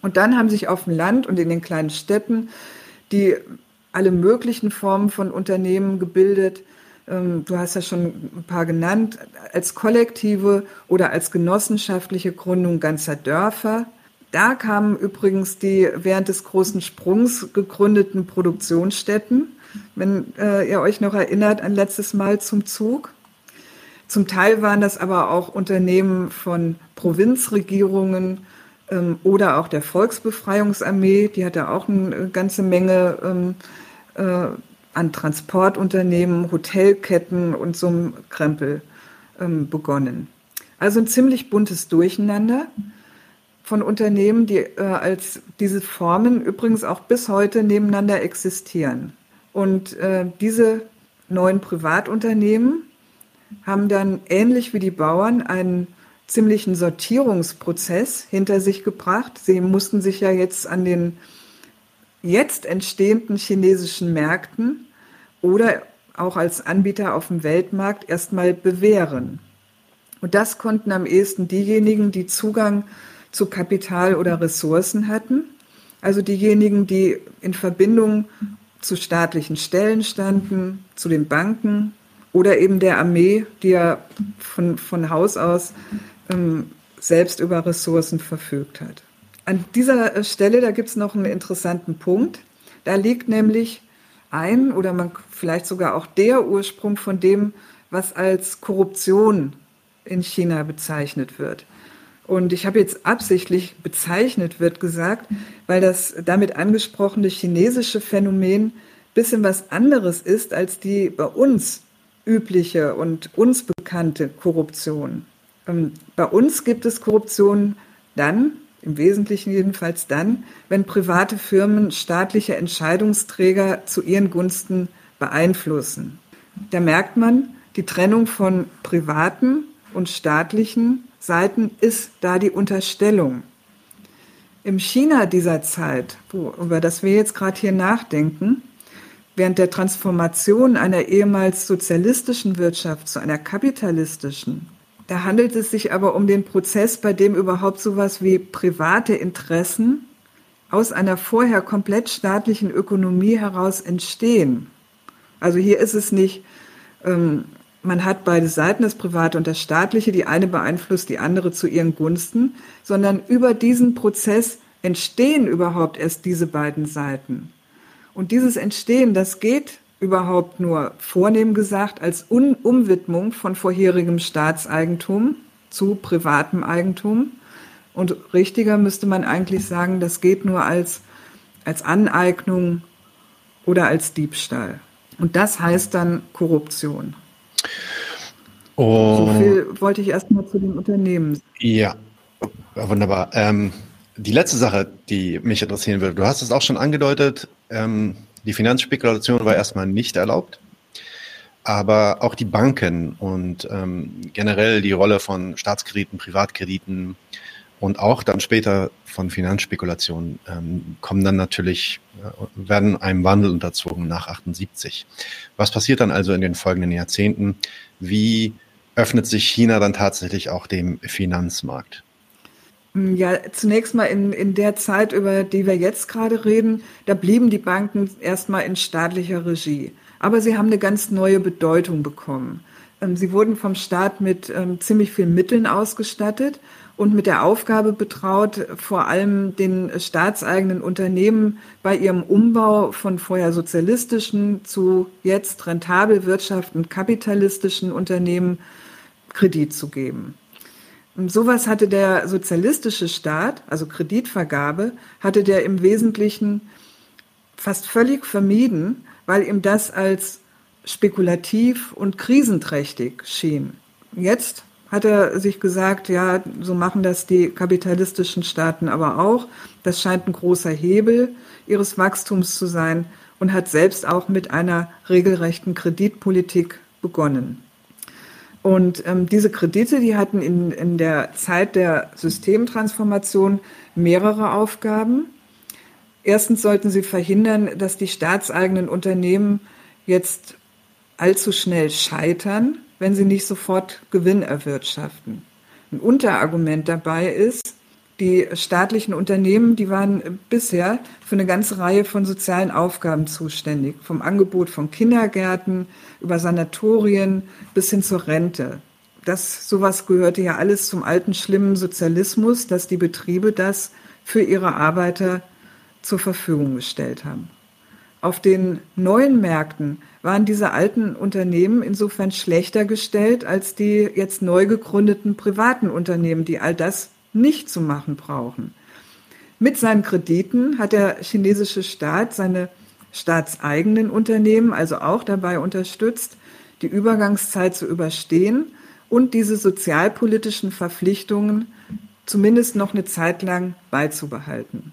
Speaker 2: Und dann haben sich auf dem Land und in den kleinen Städten die alle möglichen Formen von Unternehmen gebildet. Ähm, du hast ja schon ein paar genannt, als kollektive oder als genossenschaftliche Gründung ganzer Dörfer. Da kamen übrigens die während des großen Sprungs gegründeten Produktionsstätten, wenn äh, ihr euch noch erinnert an letztes Mal zum Zug. Zum Teil waren das aber auch Unternehmen von Provinzregierungen, oder auch der Volksbefreiungsarmee, die hatte auch eine ganze Menge ähm, äh, an Transportunternehmen, Hotelketten und so einem Krempel ähm, begonnen. Also ein ziemlich buntes Durcheinander von Unternehmen, die äh, als diese Formen übrigens auch bis heute nebeneinander existieren. Und äh, diese neuen Privatunternehmen haben dann ähnlich wie die Bauern einen ziemlichen Sortierungsprozess hinter sich gebracht. Sie mussten sich ja jetzt an den jetzt entstehenden chinesischen Märkten oder auch als Anbieter auf dem Weltmarkt erstmal bewähren. Und das konnten am ehesten diejenigen, die Zugang zu Kapital oder Ressourcen hatten, also diejenigen, die in Verbindung zu staatlichen Stellen standen, zu den Banken oder eben der Armee, die ja von, von Haus aus ähm, selbst über Ressourcen verfügt hat. An dieser äh, Stelle, da gibt es noch einen interessanten Punkt. Da liegt nämlich ein oder man vielleicht sogar auch der Ursprung von dem, was als Korruption in China bezeichnet wird. Und ich habe jetzt absichtlich bezeichnet wird gesagt, weil das damit angesprochene chinesische Phänomen bisschen was anderes ist als die bei uns übliche und uns bekannte Korruption. Ähm, bei uns gibt es Korruption dann, im Wesentlichen jedenfalls dann, wenn private Firmen staatliche Entscheidungsträger zu ihren Gunsten beeinflussen. Da merkt man, die Trennung von privaten und staatlichen Seiten ist da die Unterstellung. Im China dieser Zeit, wo, über das wir jetzt gerade hier nachdenken, während der Transformation einer ehemals sozialistischen Wirtschaft zu einer kapitalistischen, da handelt es sich aber um den Prozess, bei dem überhaupt sowas wie private Interessen aus einer vorher komplett staatlichen Ökonomie heraus entstehen. Also hier ist es nicht, ähm, man hat beide Seiten, das Private und das Staatliche, die eine beeinflusst die andere zu ihren Gunsten, sondern über diesen Prozess entstehen überhaupt erst diese beiden Seiten. Und dieses Entstehen, das geht überhaupt nur vornehm gesagt als Un Umwidmung von vorherigem Staatseigentum zu privatem Eigentum. Und richtiger müsste man eigentlich sagen, das geht nur als, als Aneignung oder als Diebstahl. Und das heißt dann Korruption. Oh. So viel wollte ich erstmal zu dem Unternehmen sagen.
Speaker 1: Ja, wunderbar. Ähm, die letzte Sache, die mich interessieren würde, du hast es auch schon angedeutet, ähm, die Finanzspekulation war erstmal nicht erlaubt, aber auch die Banken und ähm, generell die Rolle von Staatskrediten, Privatkrediten und auch dann später von Finanzspekulationen ähm, kommen dann natürlich, äh, werden einem Wandel unterzogen nach 78. Was passiert dann also in den folgenden Jahrzehnten? Wie öffnet sich China dann tatsächlich auch dem Finanzmarkt?
Speaker 2: Ja, zunächst mal in, in der Zeit, über die wir jetzt gerade reden, da blieben die Banken erstmal in staatlicher Regie. Aber sie haben eine ganz neue Bedeutung bekommen. Ähm, sie wurden vom Staat mit ähm, ziemlich vielen Mitteln ausgestattet und mit der Aufgabe betraut, vor allem den staatseigenen Unternehmen bei ihrem Umbau von vorher sozialistischen zu jetzt rentabel wirtschaftenden kapitalistischen Unternehmen Kredit zu geben. Und sowas hatte der sozialistische Staat, also Kreditvergabe, hatte der im Wesentlichen fast völlig vermieden, weil ihm das als spekulativ und krisenträchtig schien. Jetzt hat er sich gesagt, ja, so machen das die kapitalistischen Staaten aber auch. Das scheint ein großer Hebel ihres Wachstums zu sein und hat selbst auch mit einer regelrechten Kreditpolitik begonnen. Und ähm, diese Kredite, die hatten in, in der Zeit der Systemtransformation mehrere Aufgaben. Erstens sollten sie verhindern, dass die staatseigenen Unternehmen jetzt allzu schnell scheitern, wenn sie nicht sofort Gewinn erwirtschaften. Ein Unterargument dabei ist, die staatlichen Unternehmen, die waren bisher für eine ganze Reihe von sozialen Aufgaben zuständig, vom Angebot von Kindergärten über Sanatorien bis hin zur Rente. Das sowas gehörte ja alles zum alten schlimmen Sozialismus, dass die Betriebe das für ihre Arbeiter zur Verfügung gestellt haben. Auf den neuen Märkten waren diese alten Unternehmen insofern schlechter gestellt als die jetzt neu gegründeten privaten Unternehmen, die all das nicht zu machen brauchen. Mit seinen Krediten hat der chinesische Staat seine staatseigenen Unternehmen also auch dabei unterstützt, die Übergangszeit zu überstehen und diese sozialpolitischen Verpflichtungen zumindest noch eine Zeit lang beizubehalten.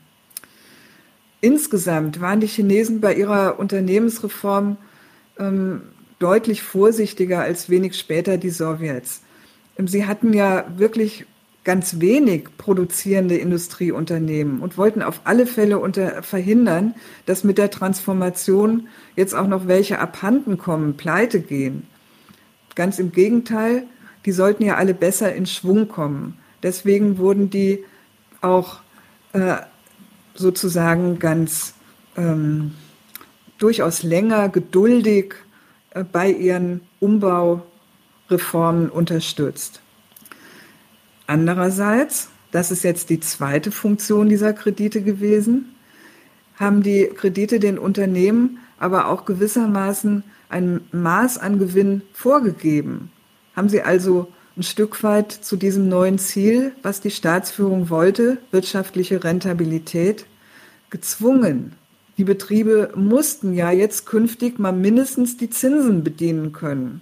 Speaker 2: Insgesamt waren die Chinesen bei ihrer Unternehmensreform ähm, deutlich vorsichtiger als wenig später die Sowjets. Sie hatten ja wirklich ganz wenig produzierende Industrieunternehmen und wollten auf alle Fälle unter, verhindern, dass mit der Transformation jetzt auch noch welche abhanden kommen, pleite gehen. Ganz im Gegenteil, die sollten ja alle besser in Schwung kommen. Deswegen wurden die auch äh, sozusagen ganz ähm, durchaus länger geduldig äh, bei ihren Umbaureformen unterstützt. Andererseits, das ist jetzt die zweite Funktion dieser Kredite gewesen, haben die Kredite den Unternehmen aber auch gewissermaßen ein Maß an Gewinn vorgegeben. Haben sie also ein Stück weit zu diesem neuen Ziel, was die Staatsführung wollte, wirtschaftliche Rentabilität, gezwungen. Die Betriebe mussten ja jetzt künftig mal mindestens die Zinsen bedienen können.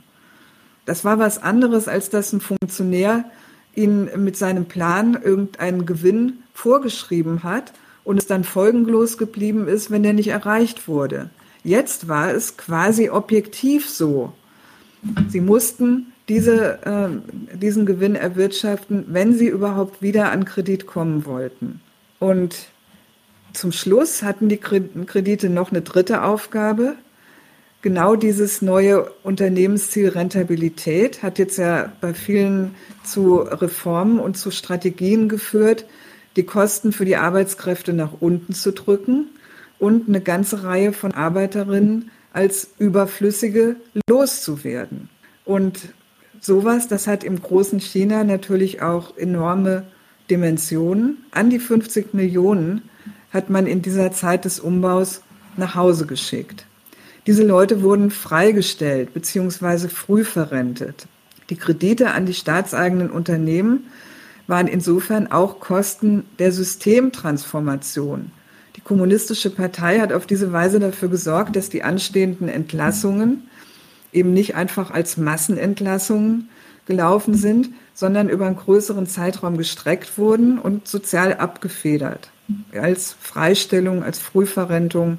Speaker 2: Das war was anderes, als dass ein Funktionär ihnen mit seinem Plan irgendeinen Gewinn vorgeschrieben hat und es dann folgenlos geblieben ist, wenn der nicht erreicht wurde. Jetzt war es quasi objektiv so. Sie mussten diese, äh, diesen Gewinn erwirtschaften, wenn sie überhaupt wieder an Kredit kommen wollten. Und zum Schluss hatten die Kredite noch eine dritte Aufgabe. Genau dieses neue Unternehmensziel Rentabilität hat jetzt ja bei vielen zu Reformen und zu Strategien geführt, die Kosten für die Arbeitskräfte nach unten zu drücken und eine ganze Reihe von Arbeiterinnen als überflüssige loszuwerden. Und sowas, das hat im großen China natürlich auch enorme Dimensionen. An die 50 Millionen hat man in dieser Zeit des Umbaus nach Hause geschickt. Diese Leute wurden freigestellt bzw. früh verrentet. Die Kredite an die staatseigenen Unternehmen waren insofern auch Kosten der Systemtransformation. Die Kommunistische Partei hat auf diese Weise dafür gesorgt, dass die anstehenden Entlassungen eben nicht einfach als Massenentlassungen gelaufen sind, sondern über einen größeren Zeitraum gestreckt wurden und sozial abgefedert. Als Freistellung, als Frühverrentung,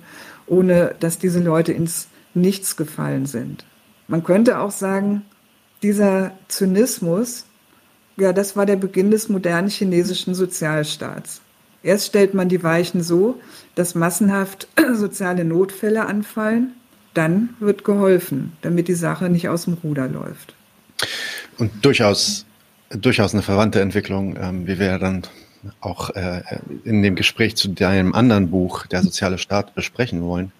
Speaker 2: ohne dass diese Leute ins Nichts gefallen sind. Man könnte auch sagen, dieser Zynismus, ja, das war der Beginn des modernen chinesischen Sozialstaats. Erst stellt man die Weichen so, dass massenhaft soziale Notfälle anfallen, dann wird geholfen, damit die Sache nicht aus dem Ruder läuft.
Speaker 1: Und durchaus, durchaus eine verwandte Entwicklung, ähm, wie wir ja dann auch äh, in dem Gespräch zu deinem anderen Buch, Der soziale Staat, besprechen wollen.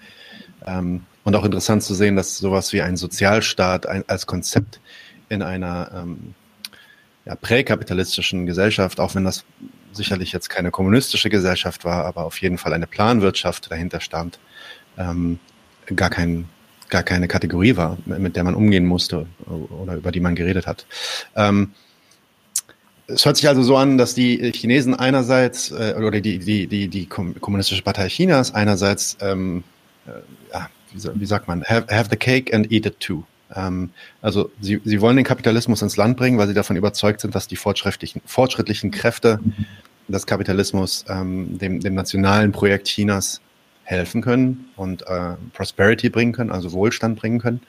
Speaker 1: Ähm, und auch interessant zu sehen, dass sowas wie ein Sozialstaat ein, als Konzept in einer ähm, ja, präkapitalistischen Gesellschaft, auch wenn das sicherlich jetzt keine kommunistische Gesellschaft war, aber auf jeden Fall eine Planwirtschaft dahinter stand, ähm, gar kein gar keine Kategorie war, mit der man umgehen musste oder über die man geredet hat. Ähm, es hört sich also so an, dass die Chinesen einerseits äh, oder die, die, die, die Kommunistische Partei Chinas einerseits, ähm, äh, ja, wie, wie, sagt man, have, have the cake and eat it too. Ähm, also sie, sie wollen den Kapitalismus ins Land bringen, weil sie davon überzeugt sind, dass die fortschrittlichen, fortschrittlichen Kräfte des Kapitalismus ähm, dem, dem nationalen Projekt Chinas helfen können und äh, Prosperity bringen können, also Wohlstand bringen können.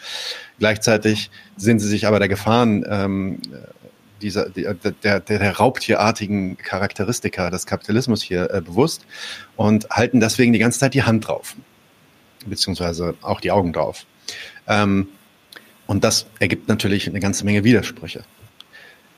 Speaker 1: Gleichzeitig sind sie sich aber der Gefahren ähm, dieser, der, der, der raubtierartigen Charakteristika des Kapitalismus hier äh, bewusst und halten deswegen die ganze Zeit die Hand drauf, beziehungsweise auch die Augen drauf. Ähm, und das ergibt natürlich eine ganze Menge Widersprüche.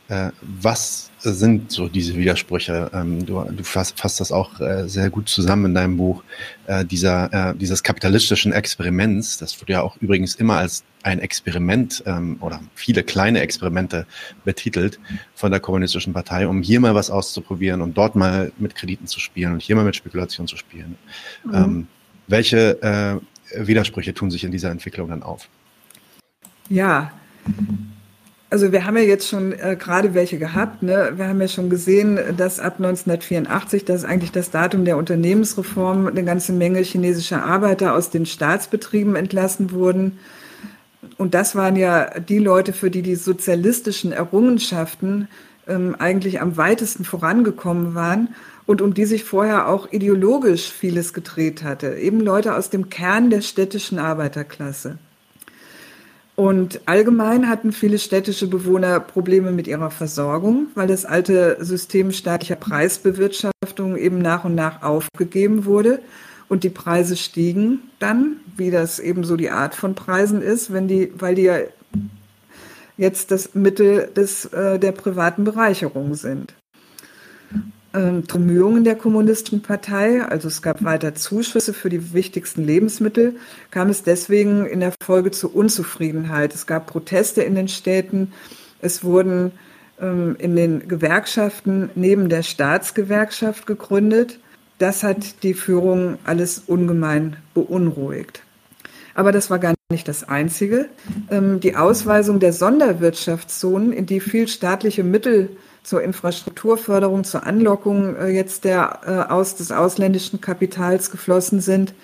Speaker 1: Äh, was sind so diese Widersprüche? Ähm, du, du fasst, fasst, das auch äh, sehr gut zusammen in deinem Buch, äh, dieser, äh, dieses kapitalistischen Experiments. Das wird ja auch übrigens immer als ein Experiment ähm, oder viele kleine Experimente betitelt von der Kommunistischen Partei, um hier mal was auszuprobieren und dort mal mit Krediten zu spielen und hier mal mit Spekulation zu spielen. Mhm. Ähm, welche äh, Widersprüche tun sich in dieser Entwicklung dann auf?
Speaker 2: Ja, also wir haben ja jetzt schon äh, gerade welche gehabt. Ne? Wir haben ja schon gesehen, dass ab 1984, das ist eigentlich das Datum der Unternehmensreform, eine ganze Menge chinesischer Arbeiter aus den Staatsbetrieben entlassen wurden. Und das waren ja die Leute, für die die sozialistischen Errungenschaften ähm, eigentlich am weitesten vorangekommen waren und um die sich vorher auch ideologisch vieles gedreht hatte. Eben Leute aus dem Kern der städtischen Arbeiterklasse. Und allgemein hatten viele städtische Bewohner Probleme mit ihrer Versorgung, weil das alte System staatlicher Preisbewirtschaftung eben nach und nach aufgegeben wurde. Und die Preise stiegen dann, wie das eben so die Art von Preisen ist, wenn die, weil die ja jetzt das Mittel des, äh, der privaten Bereicherung sind Bemühungen der Kommunistischen Partei, also es gab weiter Zuschüsse für die wichtigsten Lebensmittel, kam es deswegen in der Folge zu Unzufriedenheit. Es gab Proteste in den Städten, es wurden ähm, in den Gewerkschaften neben der Staatsgewerkschaft gegründet. Das hat die Führung alles ungemein beunruhigt. Aber das war gar nicht das Einzige. Ähm, die Ausweisung der Sonderwirtschaftszonen, in die viel staatliche Mittel zur Infrastrukturförderung, zur Anlockung äh, jetzt der äh, aus des ausländischen Kapitals geflossen sind,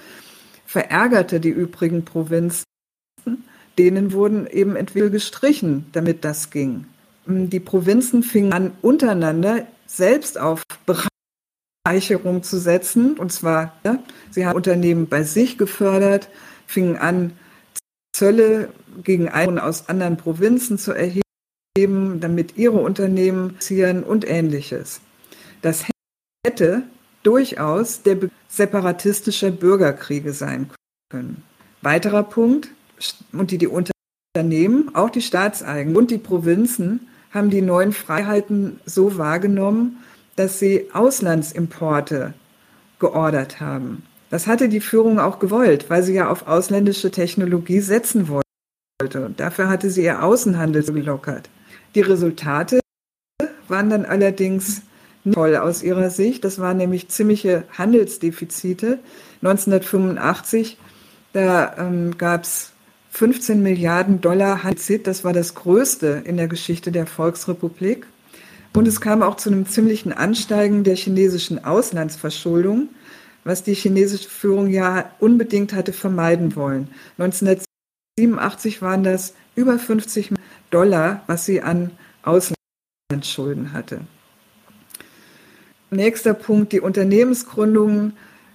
Speaker 2: verärgerte die übrigen Provinzen. Denen wurden eben entweder gestrichen, damit das ging. Ähm, die Provinzen fingen an, untereinander selbst auf Bereicherung zu setzen. Und zwar, ja, sie haben Unternehmen bei sich gefördert, fingen an, Zölle gegen Einwohner aus anderen Provinzen zu erheben damit ihre Unternehmen zieren und ähnliches. Das hätte durchaus der separatistischer Bürgerkriege sein können. Weiterer Punkt, und die die Unternehmen, auch die Staatseigenen und die Provinzen haben die neuen Freiheiten so wahrgenommen, dass sie Auslandsimporte geordert haben. Das hatte die Führung auch gewollt, weil sie ja auf ausländische Technologie setzen wollte. Und dafür hatte sie ihr Außenhandel gelockert. Die Resultate waren dann allerdings nicht toll aus ihrer Sicht. Das waren nämlich ziemliche Handelsdefizite. 1985, da ähm, gab es 15 Milliarden Dollar Handelszit. Das war das größte in der Geschichte der Volksrepublik. Und es kam auch zu einem ziemlichen Ansteigen der chinesischen Auslandsverschuldung, was die chinesische Führung ja unbedingt hatte vermeiden wollen. 1987 waren das über 50 Dollar, was sie an Auslandsschulden hatte. Nächster Punkt, die Unternehmensgründungen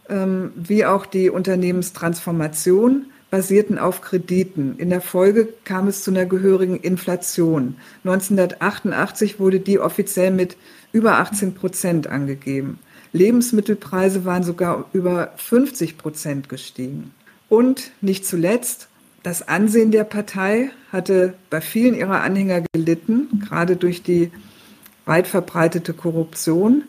Speaker 2: ähm, wie auch die Unternehmenstransformation basierten auf Krediten. In der Folge kam es zu einer gehörigen Inflation. 1988 wurde die offiziell mit über 18 Prozent angegeben. Lebensmittelpreise waren sogar über 50 Prozent gestiegen. Und nicht zuletzt, das Ansehen der Partei hatte bei vielen ihrer Anhänger gelitten, gerade durch die weit verbreitete Korruption.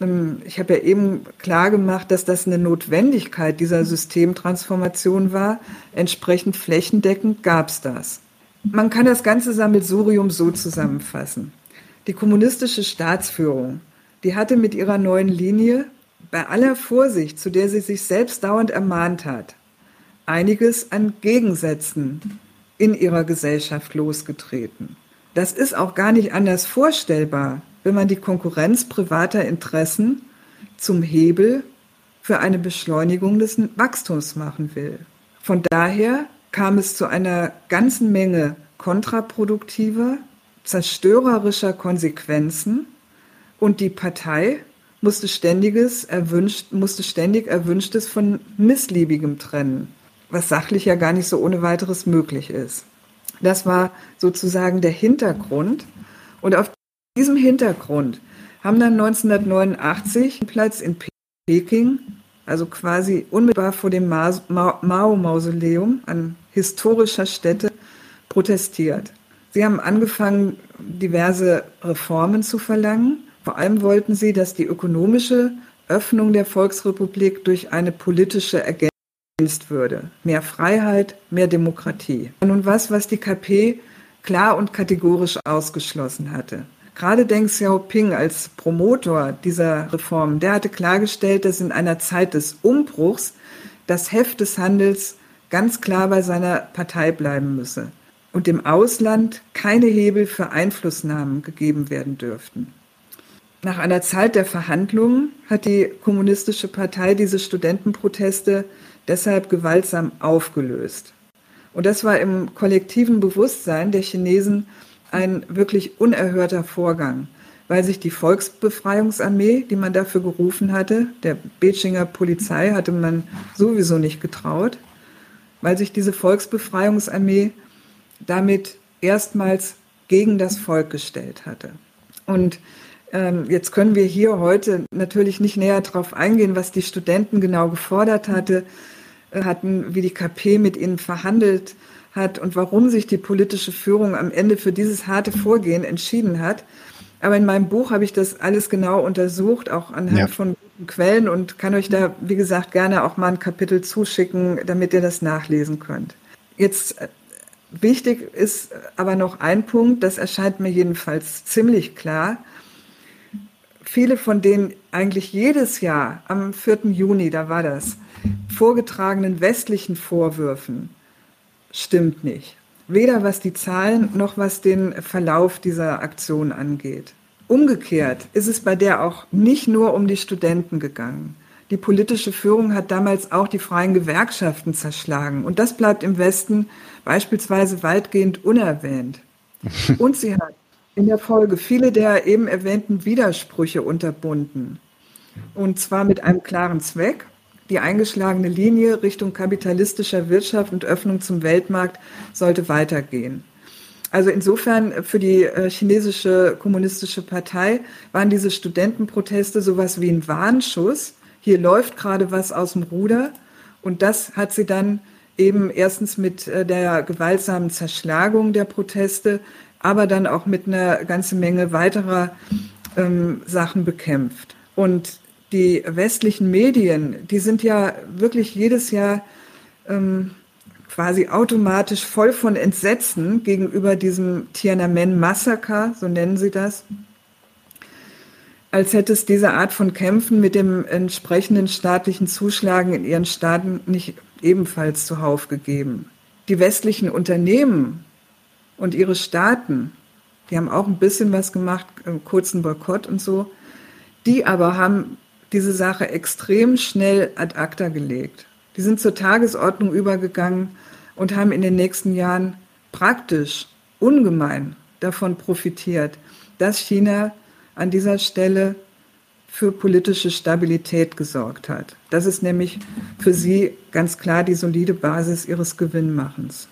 Speaker 2: Ähm, ich habe ja eben klar gemacht, dass das eine Notwendigkeit dieser Systemtransformation war. Entsprechend flächendeckend gab es das. Man kann das ganze Sammelsurium so zusammenfassen. Die kommunistische Staatsführung, die hatte mit ihrer neuen Linie bei aller Vorsicht, zu der sie sich selbst dauernd ermahnt hat, einiges an Gegensätzen in ihrer Gesellschaft losgetreten. Das ist auch gar nicht anders vorstellbar, wenn man die Konkurrenz privater Interessen zum Hebel für eine Beschleunigung des Wachstums machen will. Von daher kam es zu einer ganzen Menge kontraproduktiver, zerstörerischer Konsequenzen und die Partei musste, ständiges erwünscht, musste ständig Erwünschtes von Missliebigem trennen, was sachlich ja gar nicht so ohne weiteres möglich ist. Das war sozusagen der Hintergrund. Und auf diesem Hintergrund haben dann 1989 Platz in Peking, also quasi unmittelbar vor dem Mao-Mausoleum an historischer Stätte, protestiert. Sie haben angefangen, diverse Reformen zu verlangen. Vor allem wollten sie, dass die ökonomische Öffnung der Volksrepublik durch eine politische ergänzt würde. Mehr Freiheit, mehr Demokratie. Nun was, was die KP klar und kategorisch ausgeschlossen hatte. Gerade Deng Xiaoping als Promotor dieser Reform, der hatte klargestellt, dass in einer Zeit des Umbruchs das Heft des Handels ganz klar bei seiner Partei bleiben müsse und im Ausland keine Hebel für Einflussnahmen gegeben werden dürften. Nach einer Zeit der Verhandlungen hat die Kommunistische Partei diese Studentenproteste deshalb gewaltsam aufgelöst. Und das war im kollektiven Bewusstsein der Chinesen ein wirklich unerhörter Vorgang, weil sich die Volksbefreiungsarmee, die man dafür gerufen hatte, der Bejinger Polizei hatte man sowieso nicht getraut, weil sich diese Volksbefreiungsarmee damit erstmals gegen das Volk gestellt hatte. Und ähm, jetzt können wir hier heute natürlich nicht näher darauf eingehen, was die Studenten genau gefordert hatte, hatten, wie die KP mit ihnen verhandelt hat und warum sich die politische Führung am Ende für dieses harte Vorgehen entschieden hat. Aber in meinem Buch habe ich das alles genau untersucht, auch anhand ja. von guten Quellen und kann euch da, wie gesagt, gerne auch mal ein Kapitel zuschicken, damit ihr das nachlesen könnt. Jetzt äh, wichtig ist aber noch ein Punkt, das erscheint mir jedenfalls ziemlich klar. Viele von den eigentlich jedes Jahr am 4. Juni, da war das, vorgetragenen westlichen Vorwürfen stimmt nicht. Weder was die Zahlen noch was den Verlauf dieser Aktion angeht. Umgekehrt ist es bei der auch nicht nur um die Studenten gegangen. Die politische Führung hat damals auch die freien Gewerkschaften zerschlagen. Und das bleibt im Westen beispielsweise weitgehend unerwähnt. Und sie hat in der Folge viele der eben erwähnten Widersprüche unterbunden. Und zwar mit einem klaren Zweck, die eingeschlagene Linie Richtung kapitalistischer Wirtschaft und Öffnung zum Weltmarkt sollte weitergehen. Also insofern für die äh, chinesische kommunistische Partei waren diese Studentenproteste sowas wie ein Warnschuss, hier läuft gerade was aus dem Ruder. Und das hat sie dann eben erstens mit äh, der gewaltsamen Zerschlagung der Proteste, aber dann auch mit einer ganzen Menge weiterer ähm, Sachen bekämpft. Und die westlichen Medien, die sind ja wirklich jedes Jahr ähm, quasi automatisch voll von Entsetzen gegenüber diesem Tiananmen-Massaker, so nennen sie das, als hätte es diese Art von Kämpfen mit dem entsprechenden staatlichen Zuschlagen in ihren Staaten nicht ebenfalls zuhauf gegeben. Die westlichen Unternehmen und ihre Staaten, die haben auch ein bisschen was gemacht, einen kurzen Boykott und so, die aber haben diese Sache extrem schnell ad acta gelegt. Die sind zur Tagesordnung übergegangen und haben in den nächsten Jahren praktisch ungemein davon profitiert, dass China an dieser Stelle für politische Stabilität gesorgt hat. Das ist nämlich für sie ganz klar die solide Basis ihres Gewinnmachens.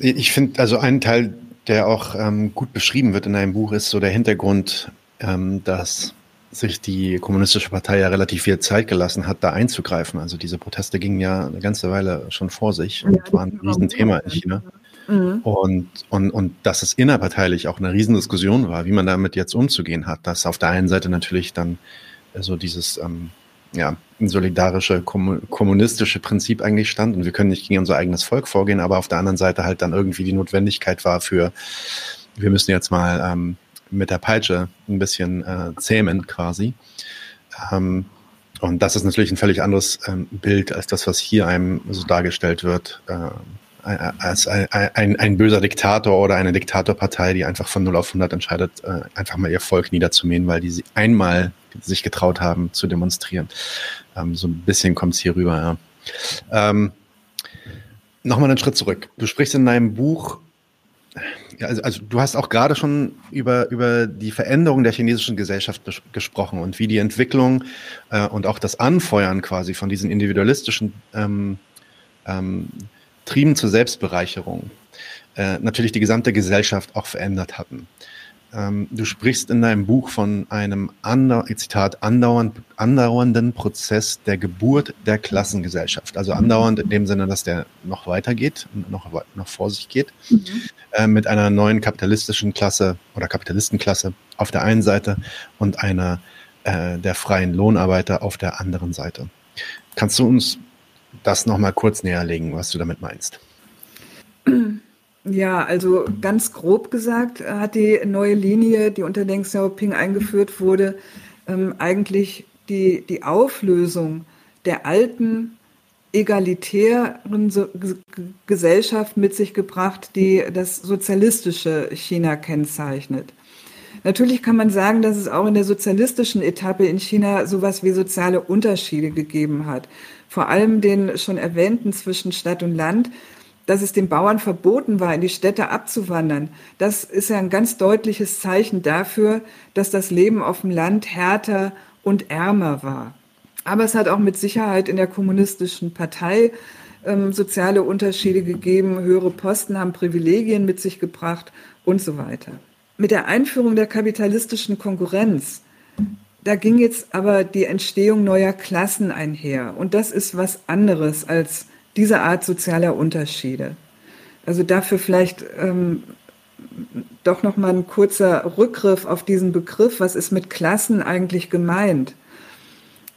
Speaker 1: Ich finde, also ein Teil, der auch ähm, gut beschrieben wird in einem Buch, ist so der Hintergrund, ähm, dass sich die Kommunistische Partei ja relativ viel Zeit gelassen hat, da einzugreifen. Also diese Proteste gingen ja eine ganze Weile schon vor sich und ja, waren ein Riesenthema in China. Mhm. Und, und, und dass es innerparteilich auch eine Riesendiskussion war, wie man damit jetzt umzugehen hat. Dass auf der einen Seite natürlich dann so dieses ähm, ja, solidarische kommunistische Prinzip eigentlich stand und wir können nicht gegen unser eigenes Volk vorgehen, aber auf der anderen Seite halt dann irgendwie die Notwendigkeit war für, wir müssen jetzt mal ähm, mit der Peitsche ein bisschen äh, zähmen quasi. Ähm, und das ist natürlich ein völlig anderes ähm, Bild als das, was hier einem so dargestellt wird, äh, als ein, ein, ein, böser Diktator oder eine Diktatorpartei, die einfach von 0 auf 100 entscheidet, äh, einfach mal ihr Volk niederzumähen, weil die einmal sich getraut haben zu demonstrieren. Ähm, so ein bisschen kommt es hier rüber, ja. Ähm, Nochmal einen Schritt zurück. Du sprichst in deinem Buch also, also du hast auch gerade schon über, über die Veränderung der chinesischen Gesellschaft gesprochen und wie die Entwicklung äh, und auch das Anfeuern quasi von diesen individualistischen ähm, ähm, Trieben zur Selbstbereicherung äh, natürlich die gesamte Gesellschaft auch verändert hatten. Ähm, du sprichst in deinem Buch von einem andau Zitat, andauernd, andauernden Prozess der Geburt der Klassengesellschaft. Also andauernd in dem Sinne, dass der noch weitergeht, noch, noch vor sich geht, mhm. äh, mit einer neuen kapitalistischen Klasse oder Kapitalistenklasse auf der einen Seite und einer äh, der freien Lohnarbeiter auf der anderen Seite. Kannst du uns das nochmal kurz näherlegen, was du damit meinst?
Speaker 2: Ja, also ganz grob gesagt hat die neue Linie, die unter Deng Xiaoping eingeführt wurde, ähm, eigentlich die, die Auflösung der alten egalitären Gesellschaft mit sich gebracht, die das sozialistische China kennzeichnet. Natürlich kann man sagen, dass es auch in der sozialistischen Etappe in China sowas wie soziale Unterschiede gegeben hat. Vor allem den schon erwähnten zwischen Stadt und Land, dass es den Bauern verboten war, in die Städte abzuwandern, das ist ja ein ganz deutliches Zeichen dafür, dass das Leben auf dem Land härter und ärmer war. Aber es hat auch mit Sicherheit in der kommunistischen Partei ähm, soziale Unterschiede gegeben, höhere Posten haben Privilegien mit sich gebracht und so weiter. Mit der Einführung der kapitalistischen Konkurrenz, da ging jetzt aber die Entstehung neuer Klassen einher. Und das ist was anderes als diese Art sozialer Unterschiede. Also dafür vielleicht ähm, doch noch mal ein kurzer Rückgriff auf diesen Begriff. Was ist mit Klassen eigentlich gemeint?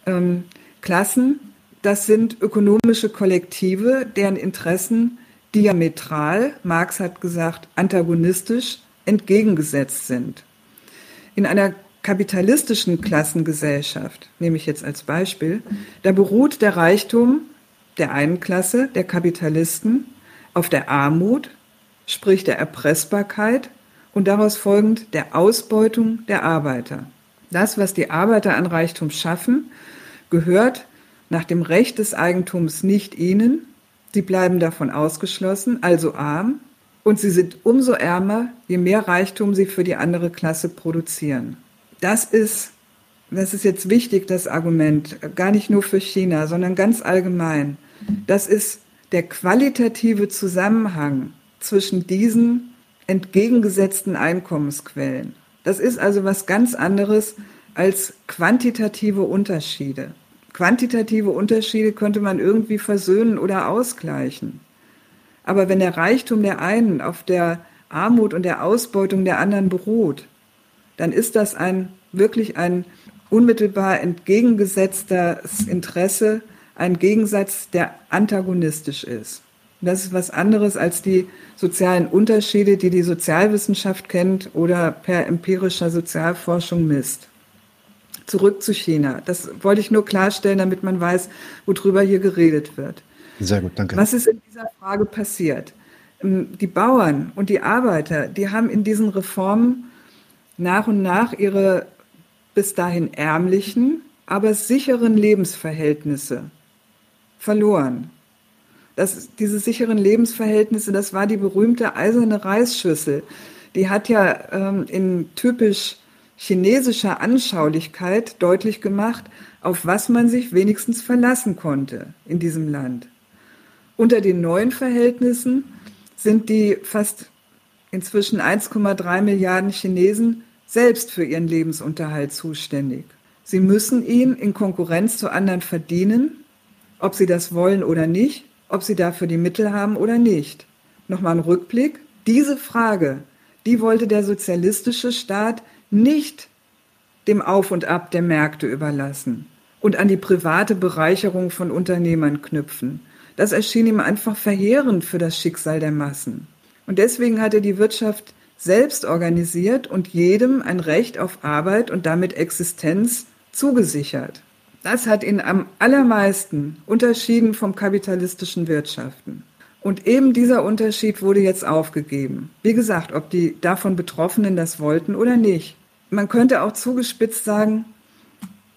Speaker 2: Ähm, Klassen, das sind ökonomische Kollektive, deren Interessen diametral, Marx hat gesagt, antagonistisch entgegengesetzt sind. In einer kapitalistischen Klassengesellschaft, nehme ich jetzt als Beispiel, da beruht der Reichtum der einen Klasse, der Kapitalisten, auf der Armut, sprich der Erpressbarkeit und daraus folgend der Ausbeutung der Arbeiter. Das, was die Arbeiter an Reichtum schaffen, gehört nach dem Recht des Eigentums nicht ihnen. Sie bleiben davon ausgeschlossen, also arm, und sie sind umso ärmer, je mehr Reichtum sie für die andere Klasse produzieren. Das ist, das ist jetzt wichtig, das Argument, gar nicht nur für China, sondern ganz allgemein. Das ist der qualitative Zusammenhang zwischen diesen entgegengesetzten Einkommensquellen. Das ist also was ganz anderes als quantitative Unterschiede. Quantitative Unterschiede könnte man irgendwie versöhnen oder ausgleichen. Aber wenn der Reichtum der einen auf der Armut und der Ausbeutung der anderen beruht, dann ist das ein wirklich ein unmittelbar entgegengesetztes Interesse, ein Gegensatz, der antagonistisch ist. Das ist was anderes als die sozialen Unterschiede, die die Sozialwissenschaft kennt oder per empirischer Sozialforschung misst. Zurück zu China. Das wollte ich nur klarstellen, damit man weiß, worüber hier geredet wird.
Speaker 1: Sehr gut, danke.
Speaker 2: Was ist in dieser Frage passiert? Ähm, die Bauern und die Arbeiter, die haben in diesen Reformen nach und nach ihre bis dahin ärmlichen, aber sicheren Lebensverhältnisse verloren. Das, diese sicheren Lebensverhältnisse, das war die berühmte eiserne Reisschüssel. Die hat ja ähm, in typisch chinesischer Anschaulichkeit deutlich gemacht, auf was man sich wenigstens verlassen konnte in diesem Land. Unter den neuen Verhältnissen sind die fast inzwischen 1,3 Milliarden Chinesen selbst für ihren Lebensunterhalt zuständig. Sie müssen ihn in Konkurrenz zu anderen verdienen, ob sie das wollen oder nicht, ob sie dafür die Mittel haben oder nicht. Nochmal ein Rückblick. Diese Frage, die wollte der sozialistische Staat nicht dem Auf und Ab der Märkte überlassen und an die private Bereicherung von Unternehmern knüpfen. Das erschien ihm einfach verheerend für das Schicksal der Massen. Und deswegen hat er die Wirtschaft selbst organisiert und jedem ein Recht auf Arbeit und damit Existenz zugesichert. Das hat ihn am allermeisten unterschieden vom kapitalistischen Wirtschaften. Und eben dieser Unterschied wurde jetzt aufgegeben. Wie gesagt, ob die davon Betroffenen das wollten oder nicht. Man könnte auch zugespitzt sagen,